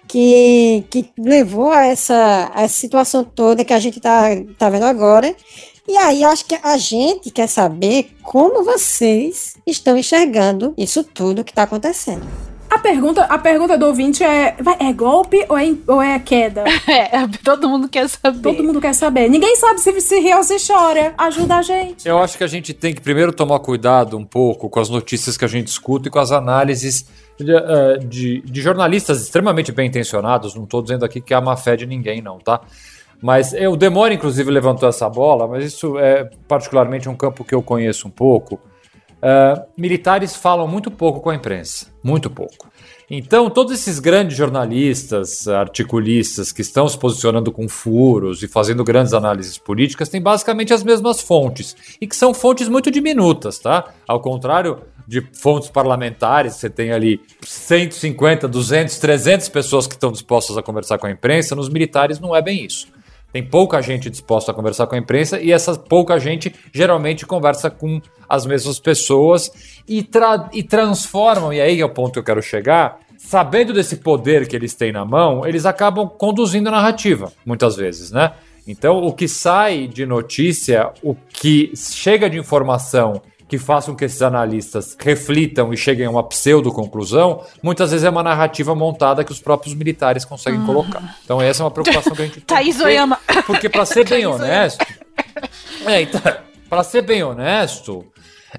que, que levou a essa, a essa situação toda que a gente está tá vendo agora e aí, eu acho que a gente quer saber como vocês estão enxergando isso tudo que está acontecendo. A pergunta, a pergunta do ouvinte é: é golpe ou é, ou é queda? É, todo mundo quer saber. Todo mundo quer saber. Ninguém sabe se, se ri ou se chora. Ajuda a gente. Eu acho que a gente tem que primeiro tomar cuidado um pouco com as notícias que a gente escuta e com as análises de, eh, de, de jornalistas extremamente bem intencionados. Não estou dizendo aqui que há má fé de ninguém, não, tá? Mas o Demore, inclusive, levantou essa bola, mas isso é particularmente um campo que eu conheço um pouco. Uh, militares falam muito pouco com a imprensa, muito pouco. Então, todos esses grandes jornalistas, articulistas que estão se posicionando com furos e fazendo grandes análises políticas têm basicamente as mesmas fontes e que são fontes muito diminutas, tá? Ao contrário de fontes parlamentares, você tem ali 150, 200, 300 pessoas que estão dispostas a conversar com a imprensa, nos militares não é bem isso. Tem pouca gente disposta a conversar com a imprensa e essa pouca gente geralmente conversa com as mesmas pessoas e, tra e transformam, e aí é o ponto que eu quero chegar, sabendo desse poder que eles têm na mão, eles acabam conduzindo a narrativa, muitas vezes, né? Então, o que sai de notícia, o que chega de informação que façam que esses analistas reflitam e cheguem a uma pseudo-conclusão, muitas vezes é uma narrativa montada que os próprios militares conseguem uhum. colocar. Então essa é uma preocupação que a gente tem. Thaís Oyama. Porque para ser bem honesto... É, então, para ser bem honesto,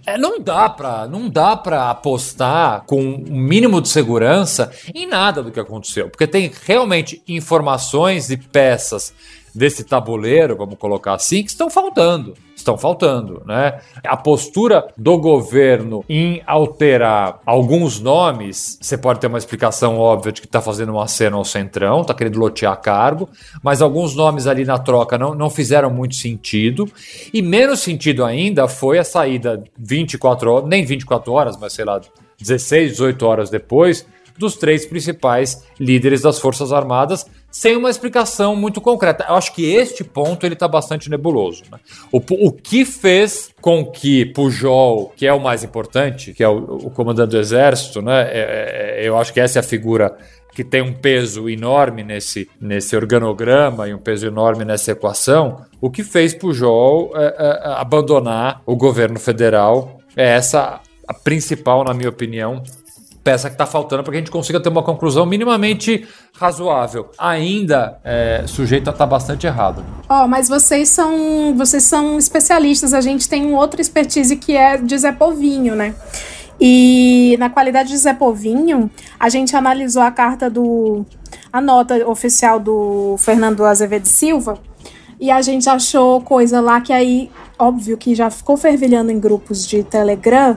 é, não dá para não dá para apostar com um mínimo de segurança em nada do que aconteceu, porque tem realmente informações e peças desse tabuleiro, vamos colocar assim, que estão faltando. Estão faltando, né? A postura do governo em alterar alguns nomes, você pode ter uma explicação óbvia de que está fazendo uma cena ao centrão, está querendo lotear cargo, mas alguns nomes ali na troca não, não fizeram muito sentido. E menos sentido ainda foi a saída 24 horas, nem 24 horas, mas sei lá, 16, 18 horas depois, dos três principais líderes das Forças Armadas, sem uma explicação muito concreta. Eu acho que este ponto ele está bastante nebuloso. Né? O, o que fez com que Pujol, que é o mais importante, que é o, o comandante do exército, né? É, é, eu acho que essa é a figura que tem um peso enorme nesse, nesse organograma e um peso enorme nessa equação, o que fez Pujol é, é, abandonar o governo federal é essa a principal, na minha opinião, peça que está faltando para que a gente consiga ter uma conclusão minimamente razoável. Ainda é, sujeito a estar tá bastante errado. Ó, oh, mas vocês são vocês são especialistas. A gente tem um outro expertise que é de Zé Povinho, né? E na qualidade de Zé Povinho, a gente analisou a carta do. a nota oficial do Fernando Azevedo Silva. E a gente achou coisa lá que aí, óbvio que já ficou fervilhando em grupos de Telegram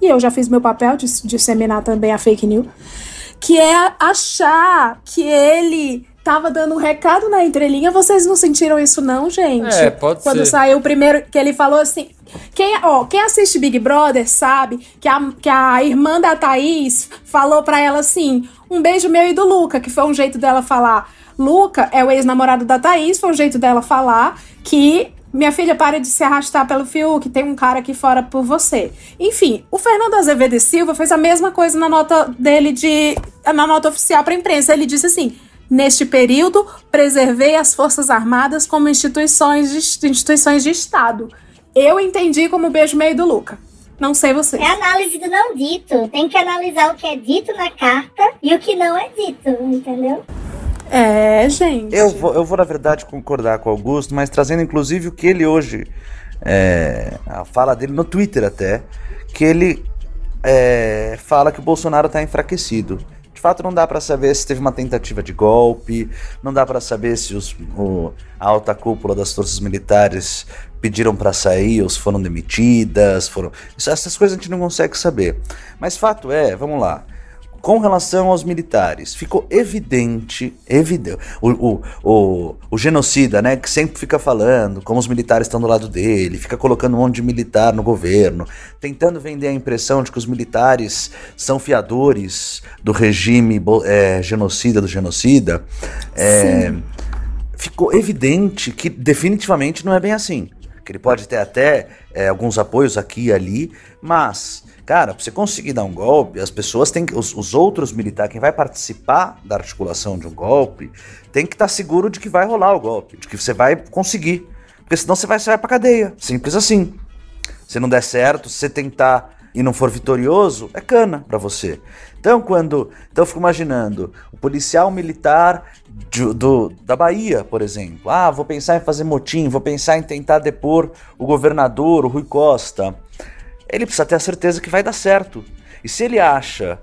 e eu já fiz meu papel de disseminar também a fake news, que é achar que ele tava dando um recado na entrelinha. Vocês não sentiram isso, não, gente? É, pode Quando ser. saiu o primeiro, que ele falou assim. Quem, ó, quem assiste Big Brother sabe que a, que a irmã da Thaís falou pra ela assim: um beijo meu e do Luca, que foi um jeito dela falar. Luca é o ex-namorado da Thaís, foi um jeito dela falar que minha filha, para de se arrastar pelo fio, que tem um cara aqui fora por você. Enfim, o Fernando Azevedo Silva fez a mesma coisa na nota dele de. na nota oficial para a imprensa. Ele disse assim: Neste período, preservei as Forças Armadas como instituições de, instituições de Estado. Eu entendi como beijo meio do Luca. Não sei você. É análise do não dito. Tem que analisar o que é dito na carta e o que não é dito, entendeu? É, gente. Eu vou, eu vou, na verdade, concordar com o Augusto, mas trazendo inclusive o que ele hoje. É, a fala dele no Twitter até, que ele é, fala que o Bolsonaro está enfraquecido. De fato, não dá para saber se teve uma tentativa de golpe, não dá para saber se os, o, a alta cúpula das forças militares pediram para sair ou se foram demitidas, foram. Essas coisas a gente não consegue saber. Mas fato é, vamos lá. Com relação aos militares, ficou evidente, evidente o, o, o, o, genocida, né, que sempre fica falando como os militares estão do lado dele, fica colocando um monte de militar no governo, tentando vender a impressão de que os militares são fiadores do regime é, genocida do genocida. É, ficou evidente que definitivamente não é bem assim. Que ele pode ter até é, alguns apoios aqui e ali, mas Cara, pra você conseguir dar um golpe, as pessoas têm que. Os, os outros militares, quem vai participar da articulação de um golpe, tem que estar tá seguro de que vai rolar o golpe, de que você vai conseguir. Porque senão você vai, você vai pra cadeia. Simples assim. Se não der certo, se você tentar e não for vitorioso, é cana para você. Então, quando. Então, eu fico imaginando o policial militar de, do, da Bahia, por exemplo. Ah, vou pensar em fazer motim, vou pensar em tentar depor o governador, o Rui Costa ele precisa ter a certeza que vai dar certo. E se ele acha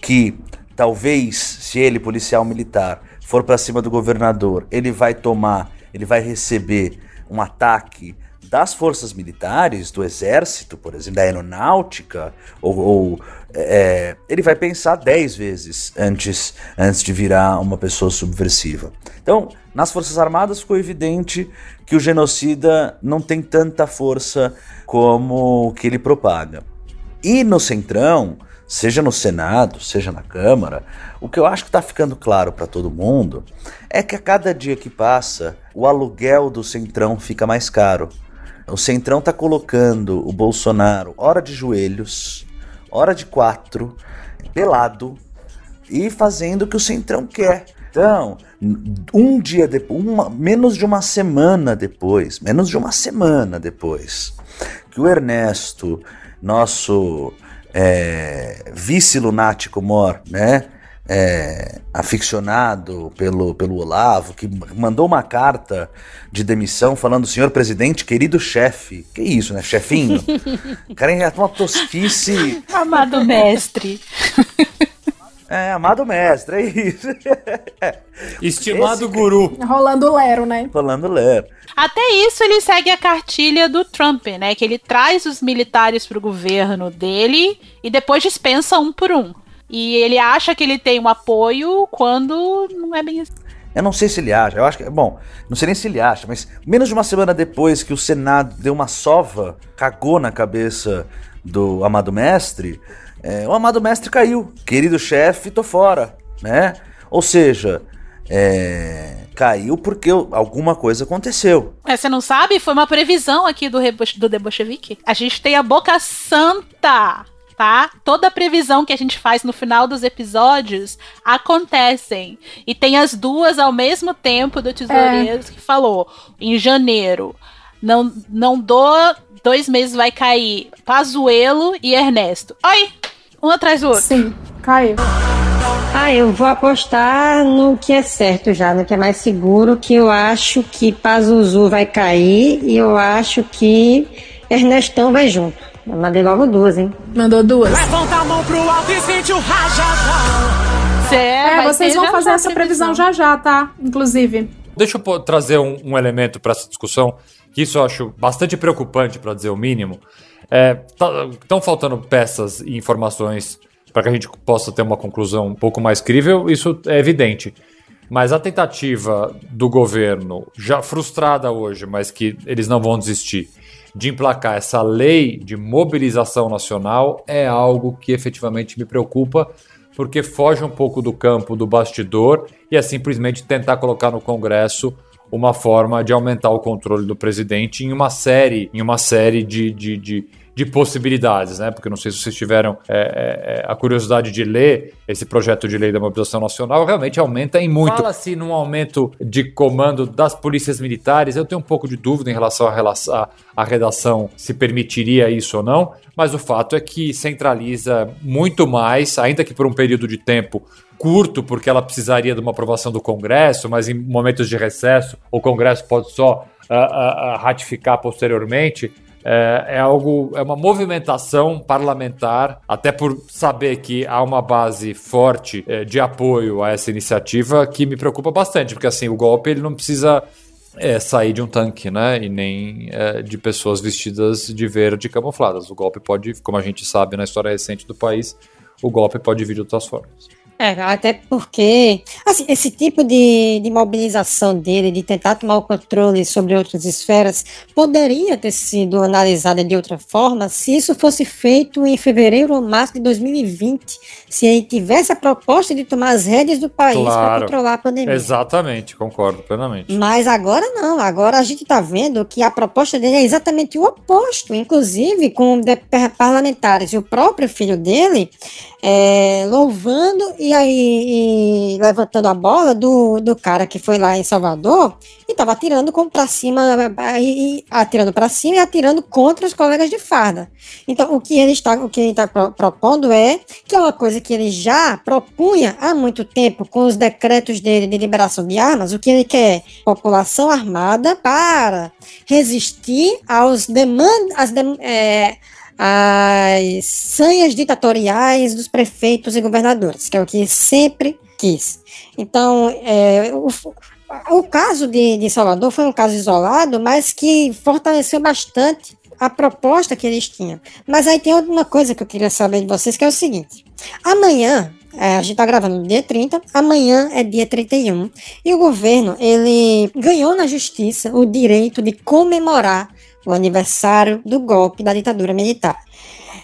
que talvez, se ele, policial militar, for para cima do governador, ele vai tomar, ele vai receber um ataque das forças militares, do exército, por exemplo, da aeronáutica, ou, ou é, ele vai pensar dez vezes antes, antes de virar uma pessoa subversiva. Então, nas Forças Armadas ficou evidente que o genocida não tem tanta força como o que ele propaga. E no Centrão, seja no Senado, seja na Câmara, o que eu acho que está ficando claro para todo mundo é que a cada dia que passa, o aluguel do Centrão fica mais caro. O Centrão está colocando o Bolsonaro hora de joelhos, hora de quatro, pelado e fazendo o que o Centrão quer. Então, um dia depois, uma, menos de uma semana depois, menos de uma semana depois que o Ernesto, nosso é, vice-lunático mor, né? É, aficionado pelo, pelo Olavo, que mandou uma carta de demissão falando, senhor presidente, querido chefe. Que isso, né? Chefinho? o cara é uma tosquice. Amado mestre. É, amado mestre, é isso. Estimado Esse... guru. Rolando lero, né? Rolando lero. Até isso ele segue a cartilha do Trump, né? Que ele traz os militares pro governo dele e depois dispensa um por um. E ele acha que ele tem um apoio quando não é bem assim. Eu não sei se ele acha, eu acho que. Bom, não sei nem se ele acha, mas menos de uma semana depois que o Senado deu uma sova, cagou na cabeça do amado mestre, é, o amado mestre caiu. Querido chefe, tô fora, né? Ou seja, é, caiu porque alguma coisa aconteceu. É, você não sabe? Foi uma previsão aqui do, do Bolshevik. A gente tem a boca santa tá? Toda previsão que a gente faz no final dos episódios acontecem. E tem as duas ao mesmo tempo do Tesoureiros é. que falou: em janeiro, não, não dou dois meses vai cair Pazuelo e Ernesto. Oi! Um atrás do outro. Sim, caiu. Ah, eu vou apostar no que é certo já, no que é mais seguro, que eu acho que Pazuzu vai cair e eu acho que Ernestão vai junto. Eu mandei logo duas, hein? Mandou duas. Levanta a mão pro alto e sente o rajadão. É, vocês vão fazer essa previsão já já, tá? Inclusive. Deixa eu trazer um, um elemento para essa discussão que isso eu acho bastante preocupante, para dizer o mínimo. Estão é, faltando peças e informações para que a gente possa ter uma conclusão um pouco mais crível, isso é evidente. Mas a tentativa do governo, já frustrada hoje, mas que eles não vão desistir, de emplacar essa lei de mobilização nacional é algo que efetivamente me preocupa, porque foge um pouco do campo do bastidor e é simplesmente tentar colocar no Congresso uma forma de aumentar o controle do presidente em uma série, em uma série de, de, de, de possibilidades, né? Porque não sei se vocês tiveram é, é, é, a curiosidade de ler esse projeto de lei da mobilização nacional, realmente aumenta em muito. Fala-se num aumento de comando das polícias militares, eu tenho um pouco de dúvida em relação à, redação se permitiria isso ou não, mas o fato é que centraliza muito mais, ainda que por um período de tempo curto, porque ela precisaria de uma aprovação do Congresso, mas em momentos de recesso o Congresso pode só uh, uh, ratificar posteriormente. É, é, algo, é uma movimentação parlamentar, até por saber que há uma base forte é, de apoio a essa iniciativa que me preocupa bastante, porque assim, o golpe ele não precisa é, sair de um tanque, né? E nem é, de pessoas vestidas de verde camufladas. O golpe pode, como a gente sabe na história recente do país, o golpe pode vir de outras formas. É, até porque assim, esse tipo de, de mobilização dele, de tentar tomar o controle sobre outras esferas, poderia ter sido analisada de outra forma se isso fosse feito em fevereiro ou março de 2020, se ele tivesse a proposta de tomar as rédeas do país Claro. para controlar a pandemia. Exatamente, concordo plenamente. Mas agora não, agora a gente está vendo que a proposta dele é exatamente o oposto, inclusive com parlamentares e o próprio filho dele é, louvando e aí e levantando a bola do, do cara que foi lá em Salvador e estava atirando para cima, e, e atirando para cima e atirando contra os colegas de farda. Então o que ele está, o que ele está pro- propondo é que é uma coisa que ele já propunha há muito tempo com os decretos dele de liberação de armas, o que ele quer população armada para resistir aos demandas, dem- é, as sanhas ditatoriais dos prefeitos e governadores, que é o que sempre quis. Então, é, o, o caso de, de Salvador foi um caso isolado, mas que fortaleceu bastante a proposta que eles tinham. Mas aí tem uma coisa que eu queria saber de vocês, que é o seguinte. Amanhã, é, a gente tá gravando no dia 30, amanhã é dia 31, e o governo, ele ganhou na justiça o direito de comemorar o aniversário do golpe da ditadura militar.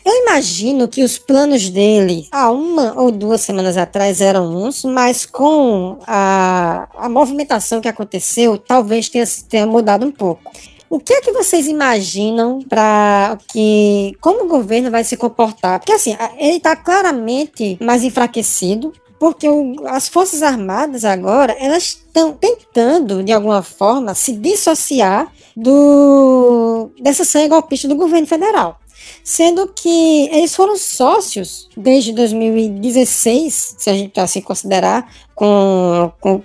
Eu imagino que os planos dele, há uma ou duas semanas atrás, eram uns, mas com a, a movimentação que aconteceu, talvez tenha, tenha mudado um pouco. O que é que vocês imaginam para que como o governo vai se comportar? Porque assim, ele está claramente mais enfraquecido, porque o- as forças armadas agora elas estão tentando de alguma forma se dissociar do dessa sanha golpista do governo federal. Sendo que eles foram sócios desde 2016, se a gente assim considerar, com, com,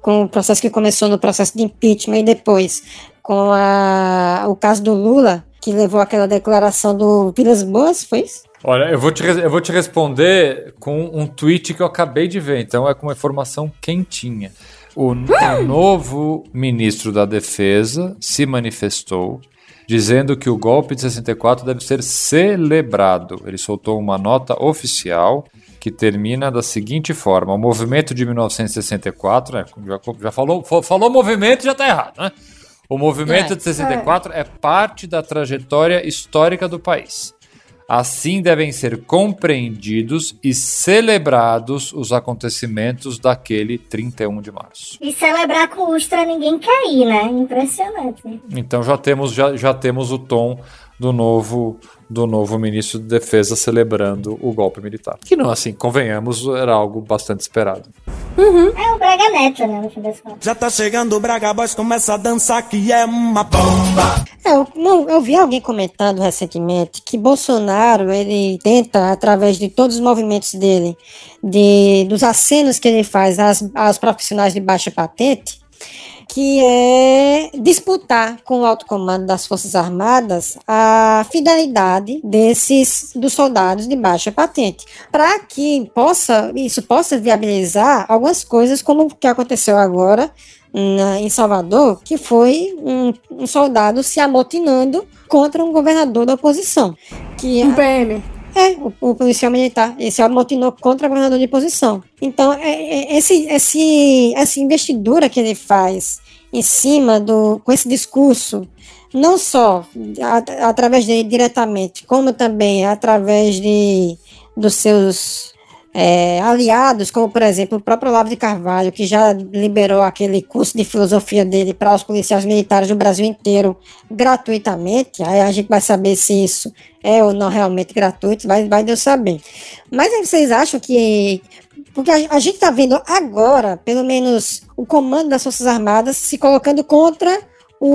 com o processo que começou no processo de impeachment e depois com a, o caso do Lula, que levou aquela declaração do Vilas Boas, foi isso? Olha, eu vou, te, eu vou te responder com um tweet que eu acabei de ver, então é com uma informação quentinha. O, o novo ministro da Defesa se manifestou dizendo que o golpe de 64 deve ser celebrado. Ele soltou uma nota oficial que termina da seguinte forma: o movimento de 1964, né, já, já falou, fa- falou movimento, já está errado, né? O movimento É. de 64 é parte da trajetória histórica do país. Assim devem ser compreendidos e celebrados os acontecimentos daquele 31 de março. E celebrar com Ustra ninguém quer ir, né? Impressionante. Então já temos, já, já temos o tom do novo do novo ministro de Defesa celebrando o golpe militar. Que não, assim, convenhamos, era algo bastante esperado. É o Braga Neto, né? No fim das contas. Já tá chegando o Braga Boys, começa a dançar que é uma bomba. É, eu, não, eu vi alguém comentando recentemente que Bolsonaro ele tenta, através de todos os movimentos dele, de, dos acenos que ele faz às, aos profissionais de baixa patente, que é disputar com o alto comando das Forças Armadas a fidelidade desses dos soldados de baixa patente, para que possa isso possa viabilizar algumas coisas como o que aconteceu agora na- em Salvador, que foi um, um soldado se amotinando contra um governador da oposição. Que Um PM. É, o, o policial militar. Ele se amotinou contra o governador de oposição. Então, é, é, esse, esse, essa investidura que ele faz em cima do. com esse discurso, não só através dele diretamente, como também através de, dos seus é, aliados, como por exemplo o próprio Olavo de Carvalho, que já liberou aquele curso de filosofia dele para os policiais militares do Brasil inteiro gratuitamente. Aí a gente vai saber se isso é ou não realmente gratuito, vai, vai Deus saber. Mas vocês acham que. Porque a, a gente está vendo agora, pelo menos, o comando das Forças Armadas se colocando contra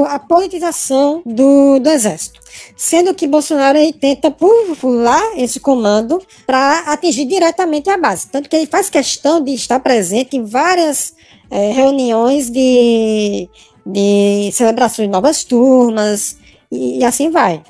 a politização do, do Exército. Sendo que Bolsonaro ele tenta pu- pular esse comando para atingir diretamente a base. Tanto que ele faz questão de estar presente em várias eh, reuniões de, de celebração de novas turmas e assim vai.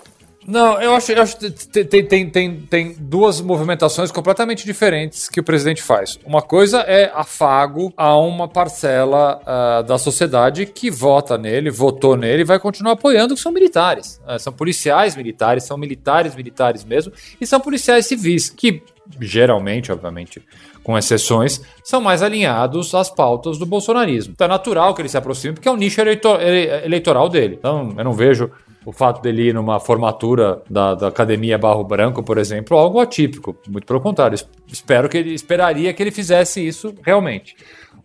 Não, eu acho, eu acho que tem, tem, tem, tem duas movimentações completamente diferentes que o presidente faz. Uma coisa é afago a uma parcela uh, da sociedade que vota nele, votou nele e vai continuar apoiando, que são militares. Uh, são policiais militares, são militares militares mesmo, e são policiais civis, que geralmente, obviamente, com exceções, são mais alinhados às pautas do bolsonarismo. Então é natural que ele se aproxime, porque é o nicho eleitor eleitoral dele. Então eu não vejo o fato dele ir numa formatura da, da Academia Barro Branco, por exemplo, algo atípico. Muito pelo contrário, espero que ele esperaria que ele fizesse isso realmente.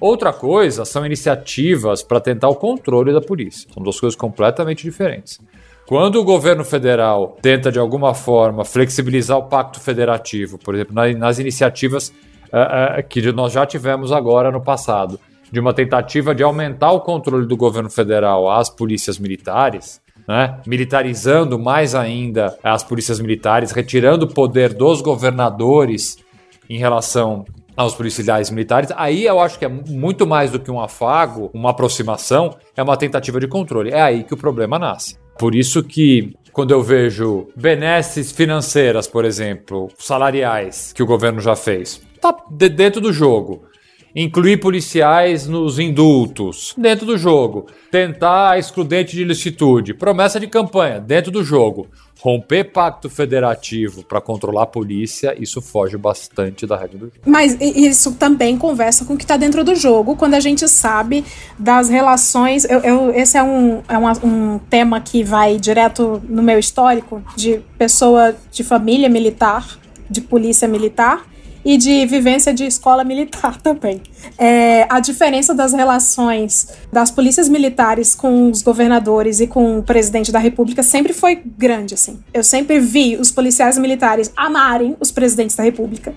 Outra coisa são iniciativas para tentar o controle da polícia. São duas coisas completamente diferentes. Quando o governo federal tenta, de alguma forma, flexibilizar o pacto federativo, por exemplo, nas iniciativas uh, uh, que nós já tivemos agora no passado, de uma tentativa de aumentar o controle do governo federal às polícias militares, né? militarizando mais ainda as polícias militares, retirando o poder dos governadores em relação aos policiais militares, aí eu acho que é muito mais do que um afago, uma aproximação, é uma tentativa de controle. É aí que o problema nasce. Por isso que quando eu vejo benesses financeiras, por exemplo, salariais que o governo já fez, tá dentro do jogo incluir policiais nos indultos, dentro do jogo, tentar excludente de ilicitude, promessa de campanha, dentro do jogo, romper pacto federativo para controlar a polícia, isso foge bastante da regra do jogo. Mas isso também conversa com o que está dentro do jogo, quando a gente sabe das relações. Eu, eu, esse é, um, é um tema que vai direto no meu histórico de pessoa de família militar, de polícia militar e de vivência de escola militar também. É, a diferença das relações das polícias militares com os governadores e com o presidente da república sempre foi grande, assim. Eu sempre vi os policiais militares amarem os presidentes da república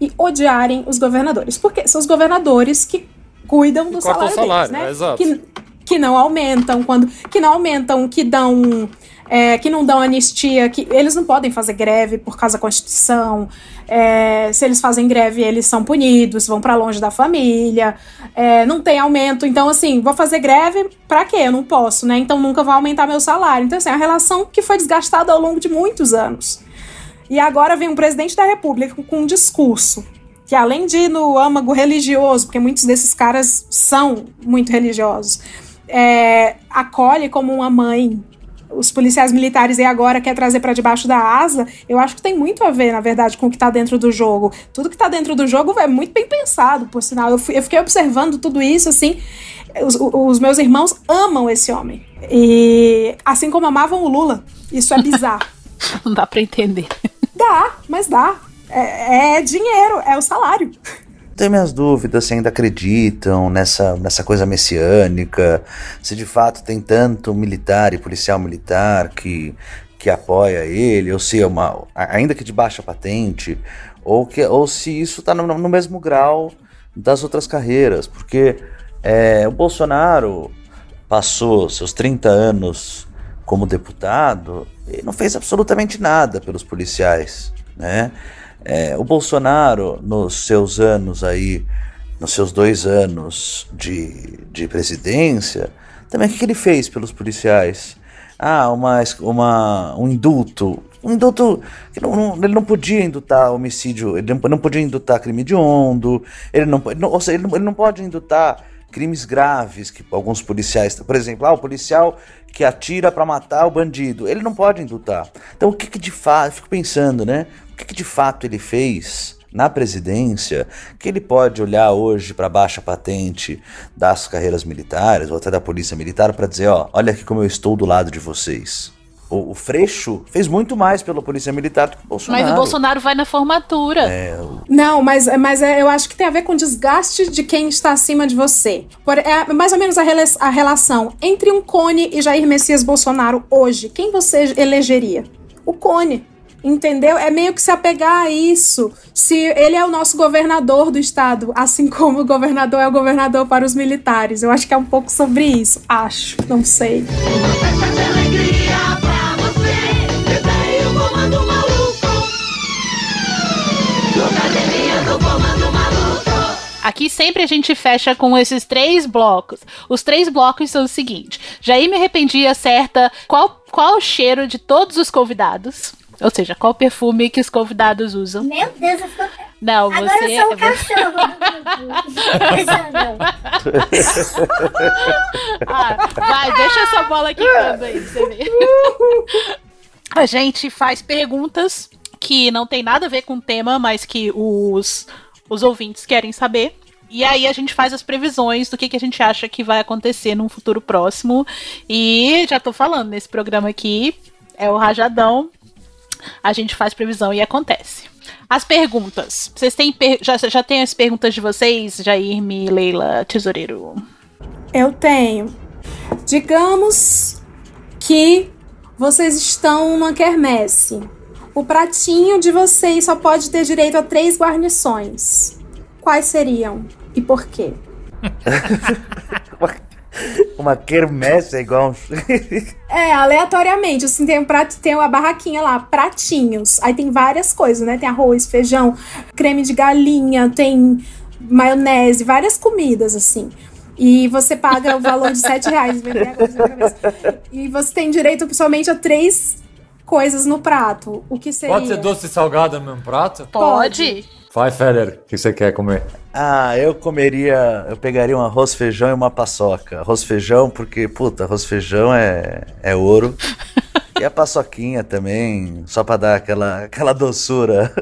e odiarem os governadores, porque são os governadores que cuidam do salário, salário deles, né? É, que, que não aumentam quando que não aumentam, que dão é, que não dão anistia, que eles não podem fazer greve por causa da Constituição. É, se eles fazem greve, eles são punidos, vão para longe da família, é, não tem aumento. Então, assim, vou fazer greve para quê? Eu não posso, né? Então nunca vou aumentar meu salário. Então, assim, é uma relação que foi desgastada ao longo de muitos anos. E agora vem um presidente da República com um discurso que, além de ir no âmago religioso, porque muitos desses caras são muito religiosos, é, acolhe como uma mãe os policiais militares e agora quer trazer para debaixo da asa, eu acho que tem muito a ver, na verdade, com o que tá dentro do jogo. Tudo que tá dentro do jogo é muito bem pensado, por sinal. Eu, fui, eu fiquei observando tudo isso, assim. Os, os, meus irmãos amam esse homem. E assim como amavam o Lula. Isso é bizarro. Não dá para entender. Dá, mas dá. É, é dinheiro, é o salário. Tenho minhas dúvidas se ainda acreditam nessa, nessa coisa messiânica, se de fato tem tanto militar e policial militar que, que apoia ele, ou se é uma, ainda que de baixa patente, ou, que, ou se isso está no, no, mesmo grau das outras carreiras, porque é, o Bolsonaro passou seus 30 anos como deputado e não fez absolutamente nada pelos policiais, né? É, o Bolsonaro, nos seus anos aí, nos seus dois anos de, de presidência, também o que, ele fez pelos policiais? Ah, uma, uma, um indulto. Um indulto que não, não, ele não podia indutar homicídio, ele não, podia indutar crime hediondo, ele não, ele não, ou seja, ele não, ele não pode indutar crimes graves que alguns policiais, por exemplo, ah, o policial que atira para matar o bandido, ele não pode indutar. Então o que, que de fato, fico pensando, né? O que, que de fato ele fez na presidência que ele pode olhar hoje para baixa patente das carreiras militares ou até da polícia militar para dizer, ó, olha aqui como eu estou do lado de vocês. O, o, Freixo fez muito mais pela polícia militar do que o Bolsonaro. Mas o Bolsonaro vai na formatura. É, o... Não, mas, mas é, eu acho que tem a ver com o desgaste de quem está acima de você. Por, é mais ou menos a, a relação entre um Cone e Jair Messias Bolsonaro hoje. Quem você elegeria? O Cone. Entendeu? É meio que se apegar a isso. Se ele é o nosso governador do estado, assim como o governador é o governador para os militares. Eu acho que é um pouco sobre isso. Acho, não sei. Aqui sempre a gente fecha com esses três blocos. Os três blocos são o seguinte: Jair me arrependia certa. Qual qual o cheiro de todos os convidados? Ou seja, qual perfume que os convidados usam? Meu Deus, eu fico... Não, Agora você. eu sou um cachorro. Ah, vai, deixa essa bola quicando aí, você ver. A gente faz perguntas que não tem nada a ver com o tema, mas que os, os ouvintes querem saber. E aí a gente faz as previsões do que, que a gente acha que vai acontecer num futuro próximo. E já tô falando, nesse programa aqui é o Rajadão. A gente faz previsão e acontece. As perguntas. Vocês têm per já, já tem as perguntas de vocês, Jair, Mi, Leila, Tesoureiro? Eu tenho. Digamos que vocês estão numa quermesse. O pratinho de vocês só pode ter direito a três guarnições. Quais seriam e por quê? Uma quermesse é igual um. É, aleatoriamente, assim, tem um prato, tem uma barraquinha lá, pratinhos. Aí tem várias coisas, né? Tem arroz, feijão, creme de galinha, tem maionese, várias comidas, assim. E você paga o valor de 7 reais. E você tem direito somente a três coisas no prato. O que seria? Pode ser doce e salgado no mesmo prato? Pode. Vai, Feller, o que você quer comer? Ah, eu comeria. Eu pegaria um arroz, feijão e uma paçoca. Arroz, feijão, porque, puta, arroz, feijão é, é ouro. e a paçoquinha também, só pra dar aquela, aquela doçura.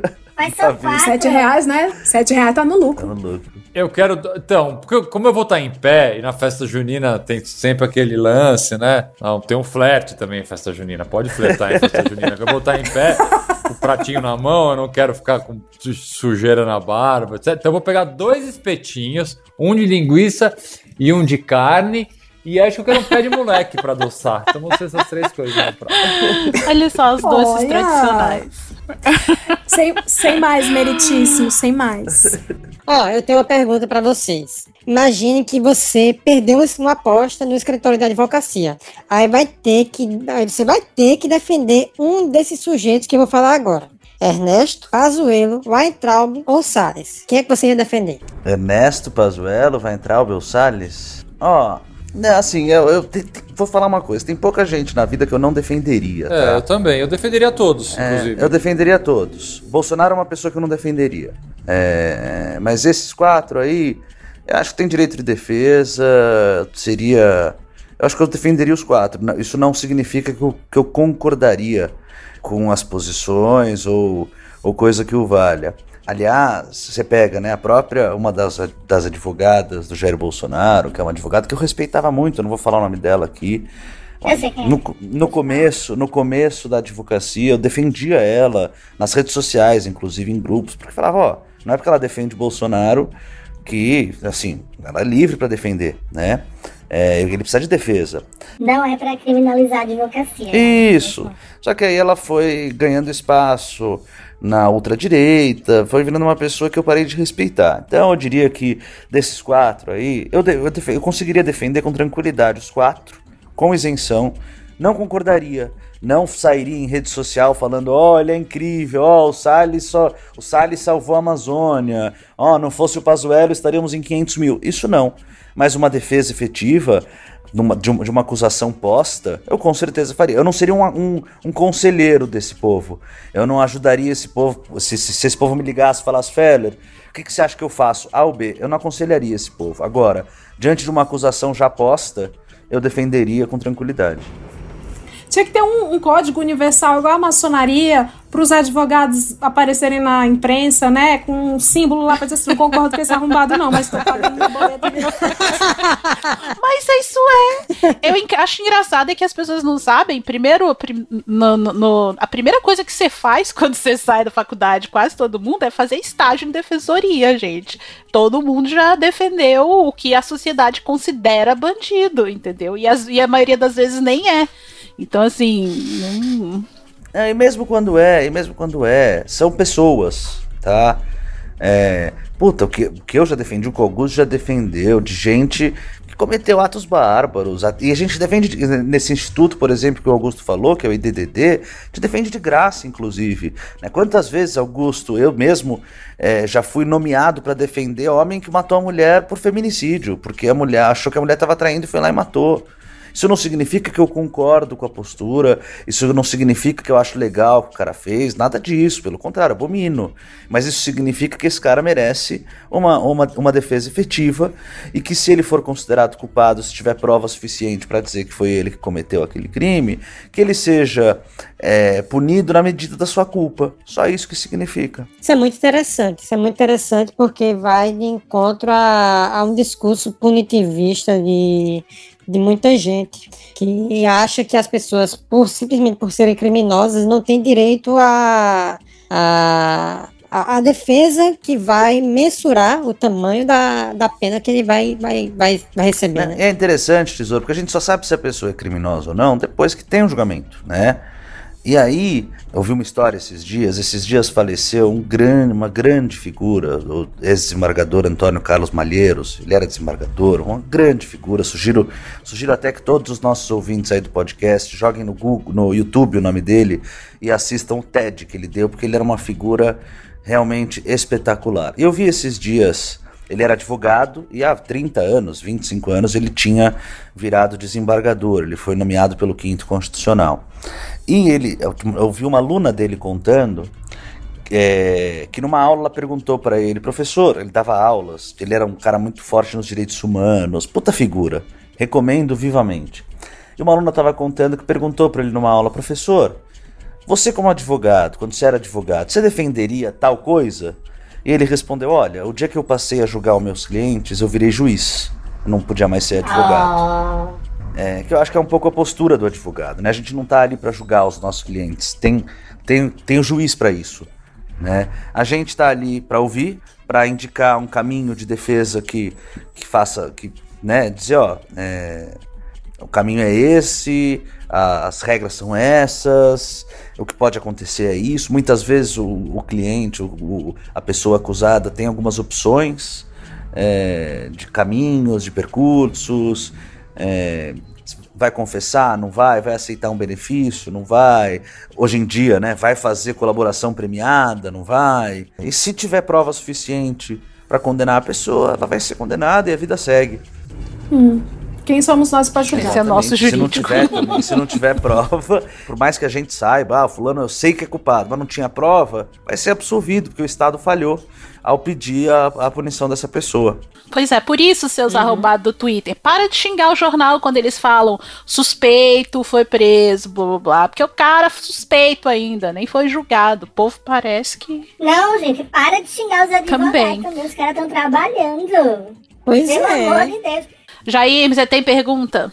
Mas são Sete reais, né? Sete reais tá no lucro. Tá no lucro. Eu quero. Então, porque como eu vou estar em pé e na festa junina tem sempre aquele lance, né? Não, tem um flerte também em festa junina. Pode flertar em festa junina. Eu vou estar em pé, com o pratinho na mão, eu não quero ficar com su- sujeira na barba, etc. Então eu vou pegar dois espetinhos, um de linguiça e um de carne. E acho que eu quero um pé de moleque pra adoçar. Então vão ser essas três coisas no prato. Olha só os doces Olha. tradicionais. Sem, sem mais, meritíssimo, sem mais. Ó, eu tenho uma pergunta pra vocês. Imagine que você perdeu uma aposta no escritório da advocacia. Aí vai ter que, aí você vai ter que defender um desses sujeitos que eu vou falar agora. Ernesto, Pazuello, Weintraub ou Salles. Quem é que você ia defender? Ernesto Pazuello vai entrar o Bel Salles? Ó, né, assim, eu, eu te- te- vou falar uma coisa. Tem pouca gente na vida que eu não defenderia, tá? É, eu também. Eu defenderia todos, É, inclusive. eu defenderia todos. Bolsonaro é uma pessoa que eu não defenderia. É, mas esses quatro aí, eu acho que tem direito de defesa, seria. Eu acho que eu defenderia os quatro. Não- Isso não significa que eu, que eu concordaria com as posições ou, ou coisa que o valha. Aliás, você pega, né, a própria, uma das, das advogadas do Jair Bolsonaro, que é uma advogada que eu respeitava muito, eu não vou falar o nome dela aqui, é. no, no começo, no começo da advocacia, eu defendia ela nas redes sociais, inclusive em grupos, porque falava, ó, não é porque ela defende Bolsonaro que, assim, ela é livre pra defender, né? É, ele precisa de defesa. Não é pra criminalizar a advocacia. Isso. Só que aí ela foi ganhando espaço na ultradireita, foi virando uma pessoa que eu parei de respeitar. Então eu diria que desses quatro aí, eu, eu, eu conseguiria defender com tranquilidade os quatro, com isenção. Não concordaria. Não sairia em rede social falando, olha, é incrível, ó, o Salles só. O Salles salvou a Amazônia. Ó, não fosse o Pazuello, estaríamos em 500 mil. Isso não. Mas uma defesa efetiva de, uma, de uma acusação posta, eu com certeza faria. Eu não seria um, um, um conselheiro desse povo. Eu não ajudaria esse povo. Se, se- se esse povo me ligasse e falasse, Feller, o que, que você acha que eu faço? A ou B? Eu não aconselharia esse povo. Agora, diante de uma acusação já posta, eu defenderia com tranquilidade. Tinha que ter um, um código universal igual a maçonaria para os advogados aparecerem na imprensa, né? Com um símbolo lá para dizer assim, não concordo com esse arrombado, não, mas tô pagando meu boleto. Mas isso é. Eu acho engraçado é que as pessoas não sabem. Primeiro, prim- no- no- no- a primeira coisa que você faz quando você sai da faculdade, quase todo mundo, é fazer estágio em defensoria, gente. Todo mundo já defendeu o que a sociedade considera bandido, entendeu? E, as- e a maioria das vezes nem é. Então, assim. hum, É, e mesmo quando é, e mesmo quando é, são pessoas, tá? É, puta, o que, o que eu já defendi, o que o Augusto já defendeu, de gente que cometeu atos bárbaros. E a gente defende, nesse instituto, por exemplo, que o Augusto falou, que é o IDDD, gente defende de graça, inclusive. né? Quantas vezes, Augusto, eu mesmo é, já fui nomeado para defender homem que matou a mulher por feminicídio, porque a mulher achou que a mulher estava traindo e foi lá e matou. Isso não significa que eu concordo com a postura, isso não significa que eu acho legal o que o cara fez, nada disso, pelo contrário, abomino. Mas isso significa que esse cara merece uma, uma, uma defesa efetiva e que se ele for considerado culpado, se tiver prova suficiente para dizer que foi ele que cometeu aquele crime, que ele seja é, punido na medida da sua culpa. Só isso que significa. Isso é muito interessante. Isso é muito interessante porque vai de encontro a, a um discurso punitivista de, de muita gente que acha que as pessoas, por simplesmente por serem criminosas, não têm direito a, a, a, a defesa que vai mensurar o tamanho da, da pena que ele vai, vai, vai, vai receber. Né? É interessante, tesouro, porque a gente só sabe se a pessoa é criminosa ou não depois que tem um julgamento, né? E aí, eu vi uma história esses dias. Esses dias faleceu um grande, uma grande figura, o ex-desembargador Antônio Carlos Malheiros. Ele era desembargador, uma grande figura. Sugiro, sugiro até que todos os nossos ouvintes aí do podcast joguem no Google, no YouTube o nome dele e assistam o TED que ele deu, porque ele era uma figura realmente espetacular. Eu vi esses dias. Ele era advogado e há 30 anos, 25 anos, ele tinha virado desembargador. Ele foi nomeado pelo Quinto Constitucional. E ele, eu, vi uma aluna dele contando é, que numa aula perguntou para ele, professor, ele dava aulas, ele era um cara muito forte nos direitos humanos, puta figura, recomendo vivamente. E uma aluna estava contando que perguntou para ele numa aula, professor, você como advogado, quando você era advogado, você defenderia tal coisa? E ele respondeu, olha, o dia que eu passei a julgar os meus clientes, eu virei juiz, eu não podia mais ser advogado. Ah. É, que eu acho que é um pouco a postura do advogado, né? A gente não está ali para julgar os nossos clientes, tem, tem, tem o juiz para isso, né? A gente está ali para ouvir, para indicar um caminho de defesa que, que faça, que, né? Dizer, ó, é, o caminho é esse, a, as regras são essas, o que pode acontecer é isso. Muitas vezes o, o cliente, o, o, a pessoa acusada tem algumas opções é, de caminhos, de percursos. É, vai confessar, não vai, vai aceitar um benefício, não vai. Hoje em dia, né, vai fazer colaboração premiada, não vai. E se tiver prova suficiente para condenar a pessoa, ela vai ser condenada e a vida segue. Hum. Quem somos nós para julgar? Esse é nosso Se não jurídico. tiver, também, se não tiver prova, por mais que a gente saiba, ah, fulano eu sei que é culpado, mas não tinha prova, vai ser absolvido, porque o Estado falhou ao pedir a, a punição dessa pessoa. Pois é, por isso, seus arrombados do Twitter, para de xingar o jornal quando eles falam suspeito, foi preso, blá blá blá. Porque o cara suspeito ainda, nem foi julgado. O povo parece que. Não, gente, para de xingar os advogados Também. também. Os caras estão trabalhando. Pois Pelo é. amor de Deus. Jair, você tem pergunta?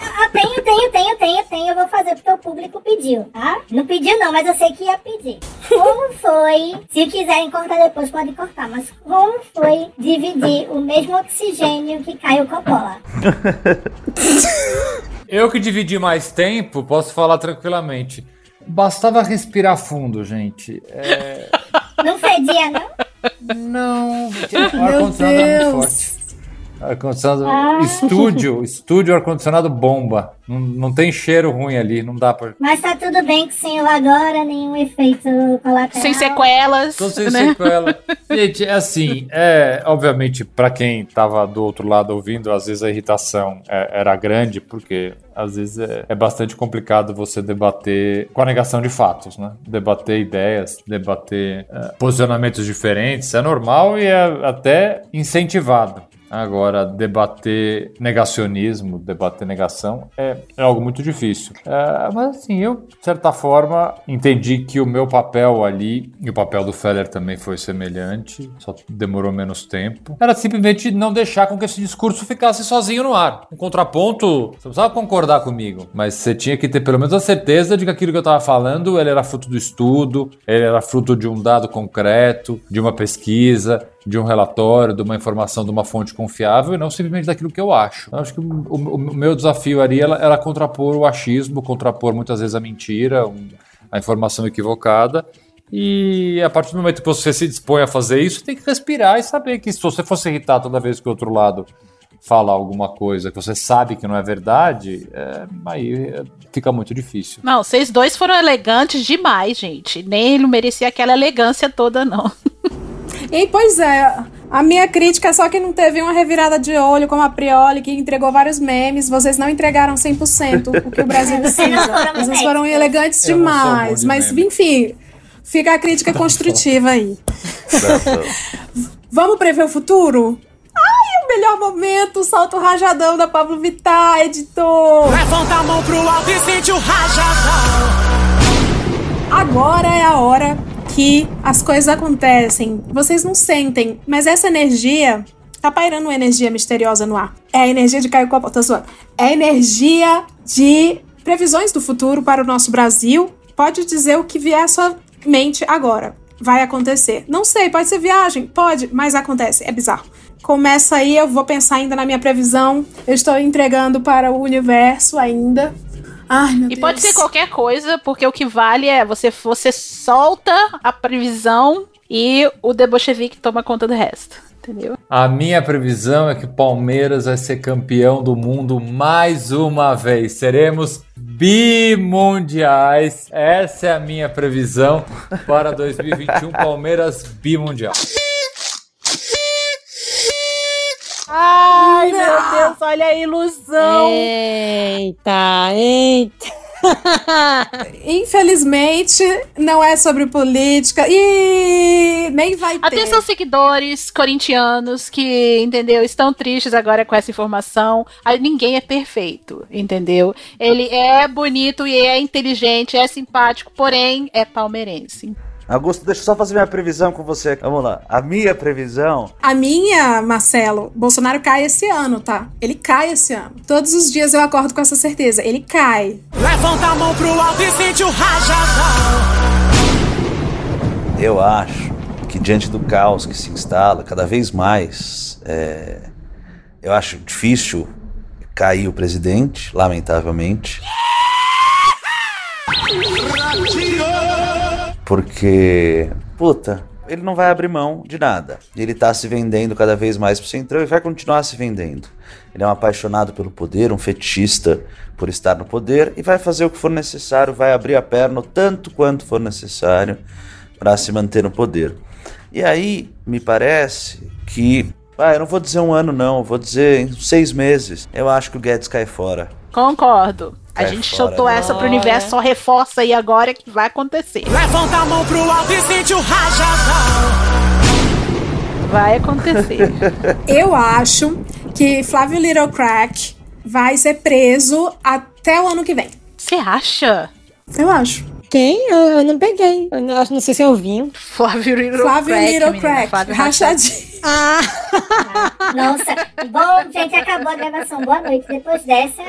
Ah, tenho, tenho, tenho, tenho, tenho. Eu vou fazer porque o público pediu, tá? Não pediu não, mas eu sei que ia pedir. Como foi, se quiserem cortar depois, podem cortar, mas como foi dividir o mesmo oxigênio que Caio Coppola? Eu que dividi mais tempo, posso falar tranquilamente. Bastava respirar fundo, gente. É... Não fedia, não? Não, o ar-condicionado é muito forte. Ar-condicionado. Ah. Estúdio, estúdio ar-condicionado bomba. Não, não tem cheiro ruim ali, não dá pra. Mas tá tudo bem que sem eu agora, nenhum efeito colateral. Sem sequelas. Tô sem né? sequela. Gente, é assim, é, obviamente, pra quem tava do outro lado ouvindo, às vezes a irritação é, era grande, porque às vezes é, é bastante complicado você debater com a negação de fatos, né? Debater ideias, debater é, posicionamentos diferentes, é normal e é até incentivado. Agora, debater negacionismo, debater negação é, é algo muito difícil. É, mas assim, eu, de certa forma, entendi que o meu papel ali, e o papel do Feller também foi semelhante, só demorou menos tempo, era simplesmente não deixar com que esse discurso ficasse sozinho no ar. Um contraponto, você não precisava concordar comigo, mas você tinha que ter pelo menos a certeza de que aquilo que eu estava falando, ele era fruto do estudo, ele era fruto de um dado concreto, de uma pesquisa, de um relatório, de uma informação, de uma fonte confiável e não simplesmente daquilo que eu acho. Eu acho que o, o- meu desafio ali era, era contrapor o achismo, contrapor muitas vezes a mentira, um- a informação equivocada. E a partir do momento que você se dispõe a fazer isso, tem que respirar e saber que se você fosse irritar toda vez que o outro lado fala alguma coisa que você sabe que não é verdade, é, aí é, fica muito difícil. Não, vocês dois foram elegantes demais, gente. Nem ele merecia aquela elegância toda, não. E pois é, A minha crítica é só que não teve uma revirada de olho como a Prioli, que entregou vários memes. Vocês não entregaram 100% o que o Brasil precisa. Vocês foram elegantes Eu bom demais. de Mas, meme. enfim, fica a crítica construtiva aí. Vamos prever o futuro? Ai, o melhor momento, o salto rajadão da Pablo Vittar, editor. Levanta a mão pro alto e sente o rajadão. Agora é a hora que as coisas acontecem. Vocês não sentem, mas essa energia tá pairando uma energia misteriosa no ar. É a energia de Caio Copa, tô zoando. É a energia de previsões do futuro para o nosso Brasil. Pode dizer o que vier à sua mente agora. Vai acontecer. Não sei, pode ser viagem? Pode, mas acontece. É bizarro. Começa aí, eu vou pensar ainda na minha previsão. Eu estou entregando para o universo ainda. Ai, meu E Deus. pode ser qualquer coisa, porque o que vale é você, você solta a previsão e o The Bolchevique toma conta do resto. Entendeu? A minha previsão é que o Palmeiras vai ser campeão do mundo mais uma vez. Seremos bimundiais. Essa é a minha previsão para 2021 Palmeiras bimundial. Ai, Deus, olha a ilusão. Eita, eita. Infelizmente, não é sobre política e nem vai ter. Atenção, seguidores corintianos que, entendeu, estão tristes agora com essa informação. Ah, Ninguém é perfeito, entendeu? Ele é bonito e é inteligente, é simpático, porém é palmeirense. Augusto, deixa eu só fazer minha previsão com você. Vamos lá. A minha previsão. A minha, Marcelo, Bolsonaro cai esse ano, tá? Ele cai esse ano. Todos os dias eu acordo com essa certeza. Ele cai. Levanta a mão pro alto e sente o rajadão. Eu acho que diante do caos que se instala cada vez mais, é, eu acho difícil cair o presidente, lamentavelmente. Porque, puta, ele não vai abrir mão de nada. Ele tá se vendendo cada vez mais pro Centrão e vai continuar se vendendo. Ele é um apaixonado pelo poder, um fetichista por estar no poder e vai fazer o que for necessário, vai abrir a perna tanto quanto for necessário para se manter no poder. E aí, me parece que. Ah, eu não vou dizer um ano, não, vou dizer seis meses. Eu acho que o Guedes cai fora. Concordo. A Cai gente fora, soltou né? essa pro universo, só reforça aí agora que vai acontecer. Levanta a mão pro alto e sente o rajadão. Vai acontecer. Eu acho que Flávio Little Crack vai ser preso até o ano que vem. Você acha? Eu acho. Quem? Eu, eu não peguei. Eu não, não sei se eu vi. Flávio Little Flávio Crack, Little Crack, Flávio rachadinho. Ah, Nossa, bom, gente, acabou a gravação. Boa noite. Depois dessa,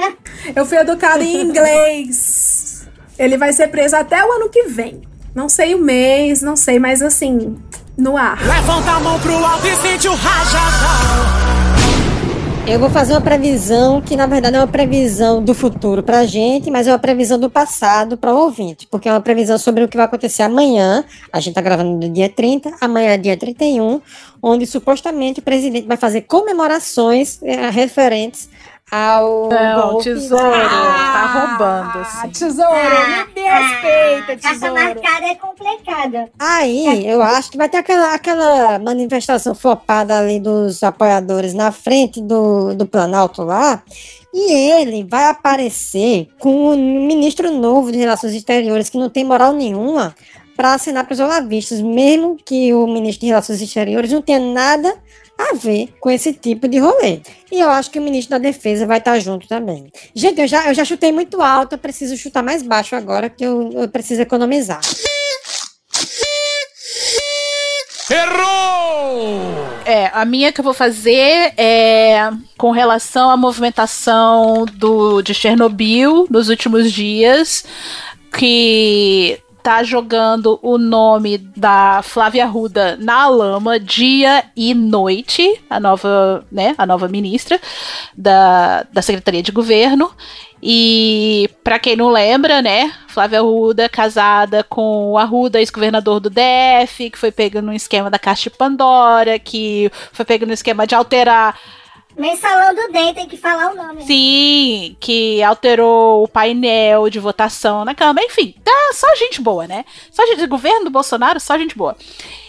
Eu fui educada em inglês. Ele vai ser preso até o ano que vem. Não sei o mês, não sei, mas assim, no ar. Levanta a mão pro alto e sente o rajadão. Eu vou fazer uma previsão que na verdade é uma previsão do futuro pra gente, mas é uma previsão do passado para o ouvinte, porque é uma previsão sobre o que vai acontecer amanhã. A gente tá gravando no dia 30, amanhã é dia 31, onde supostamente o presidente vai fazer comemorações eh, referentes ao Não, golpe. tesouro, tá roubando, Ah, assim. tesouro, me, me respeita, essa tesouro. marcada é complicada. Aí, eu acho que vai ter aquela, aquela manifestação flopada ali dos apoiadores na frente do, do Planalto lá. E ele vai aparecer com um ministro novo de Relações Exteriores que não tem moral nenhuma para assinar para os olavistas, mesmo que o ministro de Relações Exteriores não tenha nada a ver com esse tipo de rolê. E eu acho que o ministro da Defesa vai estar junto também. Gente, eu já, eu já chutei muito alto, eu preciso chutar mais baixo agora, que eu, eu preciso economizar. Errou! É, a minha que eu vou fazer é com relação à movimentação do, de Chernobyl nos últimos dias, que tá jogando o nome da Flávia Arruda na lama dia e noite, a nova, né, a nova ministra da, da Secretaria de Governo. E pra quem não lembra, né, Flávia Arruda casada com o Arruda, ex-governador do DF, que foi pego no esquema da Caixa Pandora, que foi pego no esquema de alterar Mensalão do DEM, tem que falar o nome. Sim, que alterou o painel de votação na Câmara. Enfim, tá só gente boa, né? Só gente, governo do Bolsonaro, só gente boa.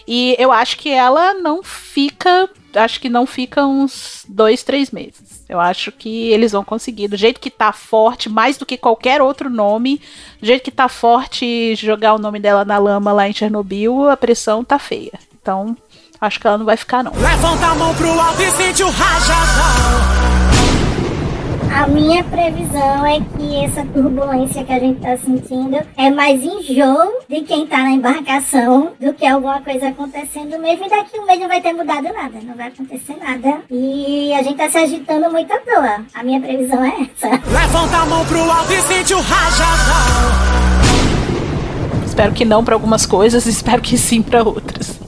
E eu acho que ela não fica acho que não fica uns dois, três meses. Eu acho que eles vão conseguir. Do jeito que tá forte, mais do que qualquer outro nome, do jeito que tá forte jogar o nome dela na lama lá em Chernobyl, a pressão tá feia. Então, acho que ela não vai ficar, não. Levanta a mão pro alto e sente o rajadão. A minha previsão é que essa turbulência que a gente tá sentindo é mais enjoo de quem tá na embarcação do que alguma coisa acontecendo mesmo. E daqui um mês não vai ter mudado nada, não vai acontecer nada. E a gente tá se agitando muito à toa. A minha previsão é essa. Levanta a mão pro alto e sente o rajadão. Espero que não para algumas coisas, espero que sim para outras.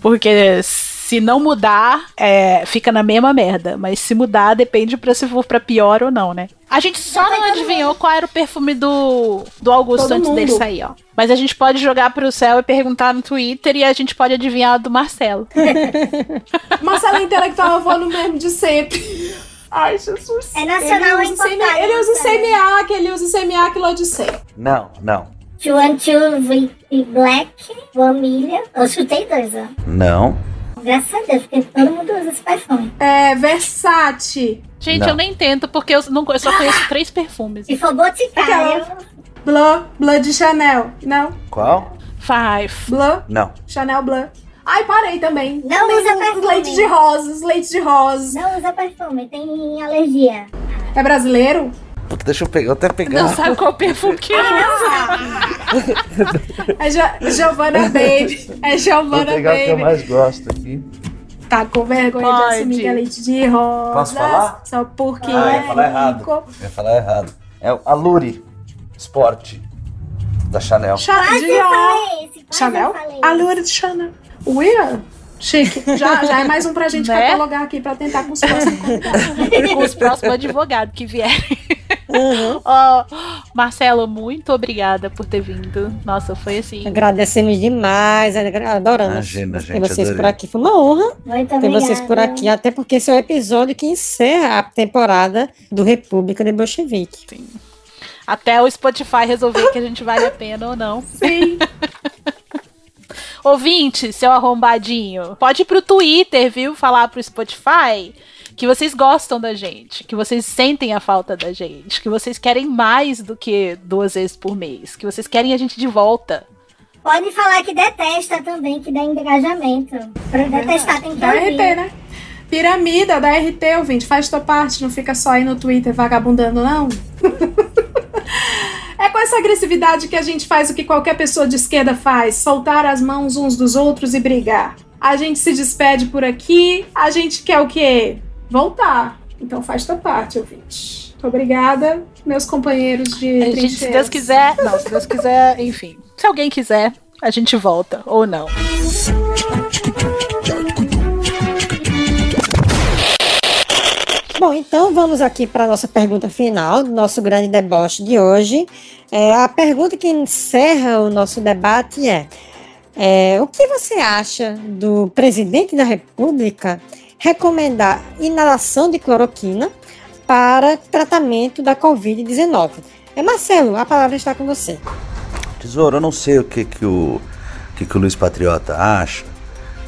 Porque se não mudar, é, fica na mesma merda. Mas se mudar, depende pra se for pra pior ou não, né? A gente só não adivinhou qual era o perfume do, do Augusto Todo antes mundo. dele sair, ó. Mas a gente pode jogar pro céu e perguntar no Twitter e a gente pode adivinhar do Marcelo. Marcelo é intelectual, eu vou no mesmo de sempre. Ai, Jesus. É nacional ele usa, CMA, ele usa? CMA, que ele usa CMA que Odisseia. Não, não, Two and Two e Black, Família. Eu chutei dois, ó. não. Graças a Deus, porque todo mundo usa esse perfume. É, Versace. Gente, Não. eu nem tento, porque eu, não, eu só conheço três perfumes. Se for Boticário, Aquela. Bleu, Bleu de Chanel. Não. Qual? Five. Bleu, Não. Chanel Bleu. Ai, parei também. Não Tem usa os perfume. leite de rosas, leite de rosas. não usa perfume, tem alergia. É brasileiro? Puta, deixa eu pegar, eu até pegar. Não sabe qual perfume que é. É jo Giovanna Baby. É Vou Giovanna pegar o que eu Baby. mais gosto aqui. Tá com vergonha Pode. de assumir que é leite de rosas. Posso falar? Só porque Ah, eu é ia falar errado. rico. Eu ia falar errado. É o Aluri Sport da Chanel. Cha Quase Dior. falei esse, quase Chanel? falei. Allure de Chanel. Will? Chique. Já, já é mais um pra gente Né? catalogar aqui pra tentar com os próximos com os próximos advogados que vierem. Uhum. Ó, Marcelo, muito obrigada por ter vindo. Nossa, foi assim. Agradecemos demais, adoramos Imagina, ter gente, vocês adorei. por aqui. Foi uma honra Muito ter obrigada. vocês por aqui, até porque esse é o episódio que encerra a temporada do República de Bolchevique. Até o Spotify resolver que a gente vale a pena ou não. Sim. Ouvinte, seu arrombadinho, pode ir pro Twitter, viu? Falar pro Spotify que vocês gostam da gente, que vocês sentem a falta da gente, que vocês querem mais do que duas vezes por mês, que vocês querem a gente de volta. Pode falar que detesta também, que dá engajamento. Pra detestar tem que Da ouvir. RT, né? Piramida da RT, ouvinte. Faz tua parte, não fica só aí no Twitter vagabundando, não. é com essa agressividade que a gente faz o que qualquer pessoa de esquerda faz: soltar as mãos uns dos outros e brigar. A gente se despede por aqui. A gente quer o quê? Voltar. Então faz tua parte, ouvinte. Muito obrigada, meus companheiros de A gente, se. Deus quiser, não, se Deus quiser, enfim. Se alguém quiser, a gente volta, ou não. Bom, então vamos aqui para a nossa pergunta final, nosso grande deboche de hoje. É, a pergunta que encerra o nosso debate é, é: o que você acha do presidente da República recomendar inalação de cloroquina para tratamento da Covid-19? É Marcelo, a palavra está com você. Tesouro, eu não sei o que, que, o, que, que o Luiz Patriota acha,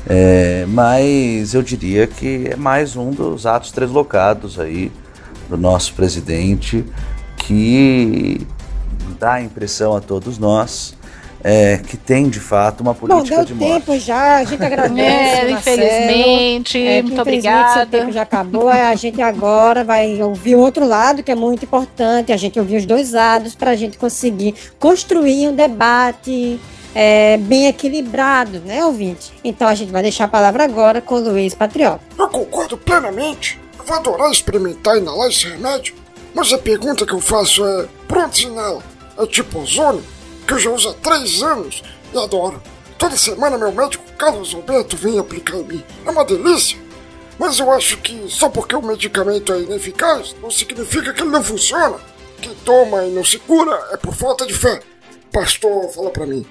é, mas eu diria que é mais um dos atos deslocados aí do nosso presidente que dá a impressão a todos nós é, que tem de fato uma Bom, política deu de morte. tempo já, a gente agradece. É, infelizmente, É, muito obrigada. tempo já acabou. é, A gente agora vai ouvir o outro lado, que é muito importante. A gente ouvir os dois lados para a gente conseguir construir um debate é, bem equilibrado, né, ouvinte? Então a gente vai deixar a palavra agora com o Luiz Patriota. Eu concordo plenamente. Eu vou adorar experimentar e inalar esse remédio. Mas a pergunta que eu faço é: pronto, inala? É tipo ozônio? Que eu já uso há três anos e adoro. Toda semana meu médico Carlos Alberto vem aplicar em mim. É uma delícia. Mas eu acho que só porque o medicamento é ineficaz não significa que ele não funciona. Quem toma e não se cura é por falta de fé. Pastor fala pra mim.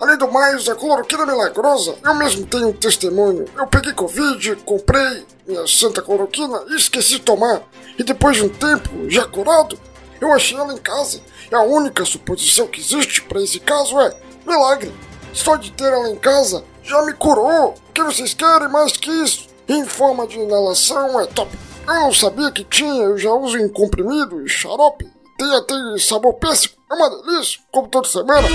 Além do mais, a cloroquina milagrosa, eu mesmo tenho um testemunho. Eu peguei Covid, comprei minha santa cloroquina e esqueci de tomar. E depois de um tempo, já curado, eu achei ela em casa. E a única suposição que existe para esse caso é milagre. Só de ter ela em casa já me curou. O que vocês querem mais que isso? em forma de inalação é top. Eu não sabia que tinha, eu já uso em comprimido e xarope. Tem até sabor péssimo, é uma delícia, como toda semana.